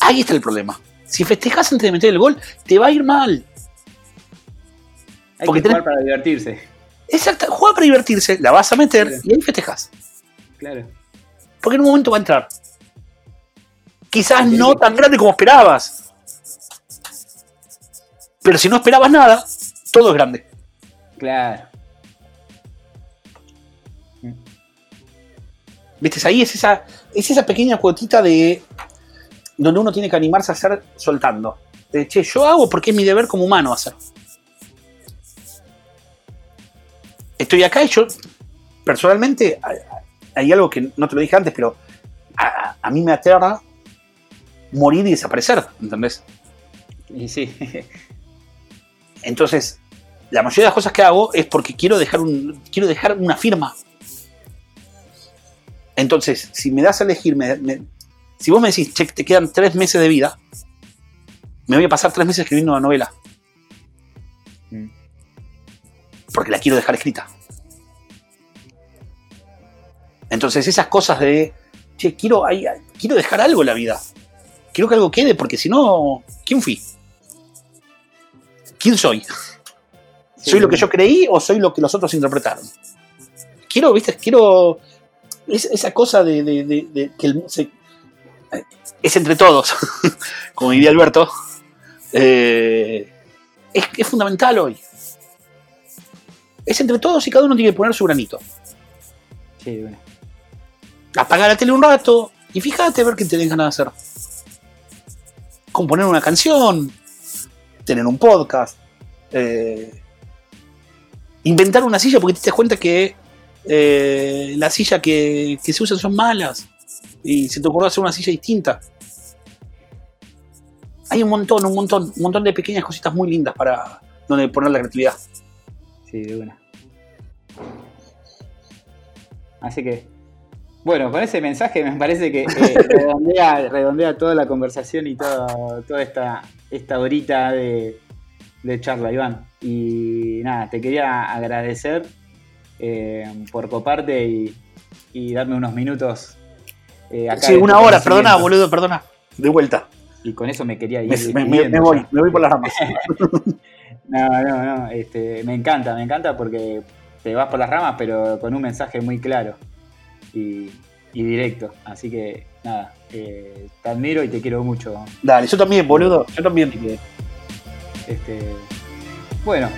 Ahí está el problema. Si festejas antes de meter el gol, te va a ir mal. Hay Porque que tenés- jugar para divertirse. Exacto, juega para divertirse, la vas a meter Claro. y ahí festejas. Claro. Porque en un momento va a entrar. Quizás no tan grande como esperabas. Pero si no esperabas nada, todo es grande. Claro. ¿Viste? Ahí es esa, es esa pequeña cuotita de donde uno tiene que animarse a hacer soltando. De, che, yo hago porque es mi deber como humano hacer. Estoy acá y yo, personalmente, hay, algo que no te lo dije antes, pero a, a mí me aterra morir y desaparecer, ¿entendés? Y sí. Entonces, la mayoría de las cosas que hago es porque quiero dejar, un, quiero dejar una firma. Entonces, si me das a elegir, me- me- si vos me decís, che, te quedan tres meses de vida, me voy a pasar tres meses escribiendo una novela. Porque la quiero dejar escrita. Entonces, esas cosas de, che, quiero, ay, quiero dejar algo en la vida. Quiero que algo quede, porque si no, ¿quién fui? ¿Quién soy? Sí, ¿Soy lo que yo creí o soy lo que los otros interpretaron? Quiero, viste, quiero. es- esa cosa de, de- de- de que el- se- es entre todos, como diría Alberto. eh, es, es fundamental hoy. Es entre todos y cada uno tiene que poner su granito. Sí, una. Apagar la tele un rato y fíjate a ver qué tenés ganas de hacer. Componer una canción, tener un podcast, eh, inventar una silla porque te das cuenta que eh, la silla que, que se usan son malas y se te ocurrió hacer una silla distinta. Hay un montón, un montón, un montón de pequeñas cositas muy lindas para donde poner la creatividad. Sí, de una. Así que, bueno, con ese mensaje me parece que eh, redondea, redondea toda la conversación y toda, toda esta, esta horita de, de charla, Iván. Y nada, te quería agradecer eh, por coparte y, y darme unos minutos. eh, acá Sí, una tu hora, perdona, boludo, perdona. De vuelta. Y con eso me quería ir. Me, me- me- despidiendo me voy, me voy por las ramas. No, no, no. Este, me encanta, me encanta porque te vas por las ramas, pero con un mensaje muy claro y, y directo. Así que, nada, eh, te admiro y te quiero mucho. Dale, yo también, boludo, yo también. Este, bueno,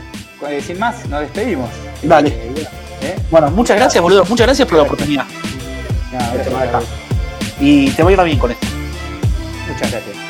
eh, sin más, nos despedimos. Dale. Eh. Bueno, muchas gracias, boludo. Muchas gracias por la oportunidad. No, gracias, Y te voy a ir bien con esto. muchas gracias.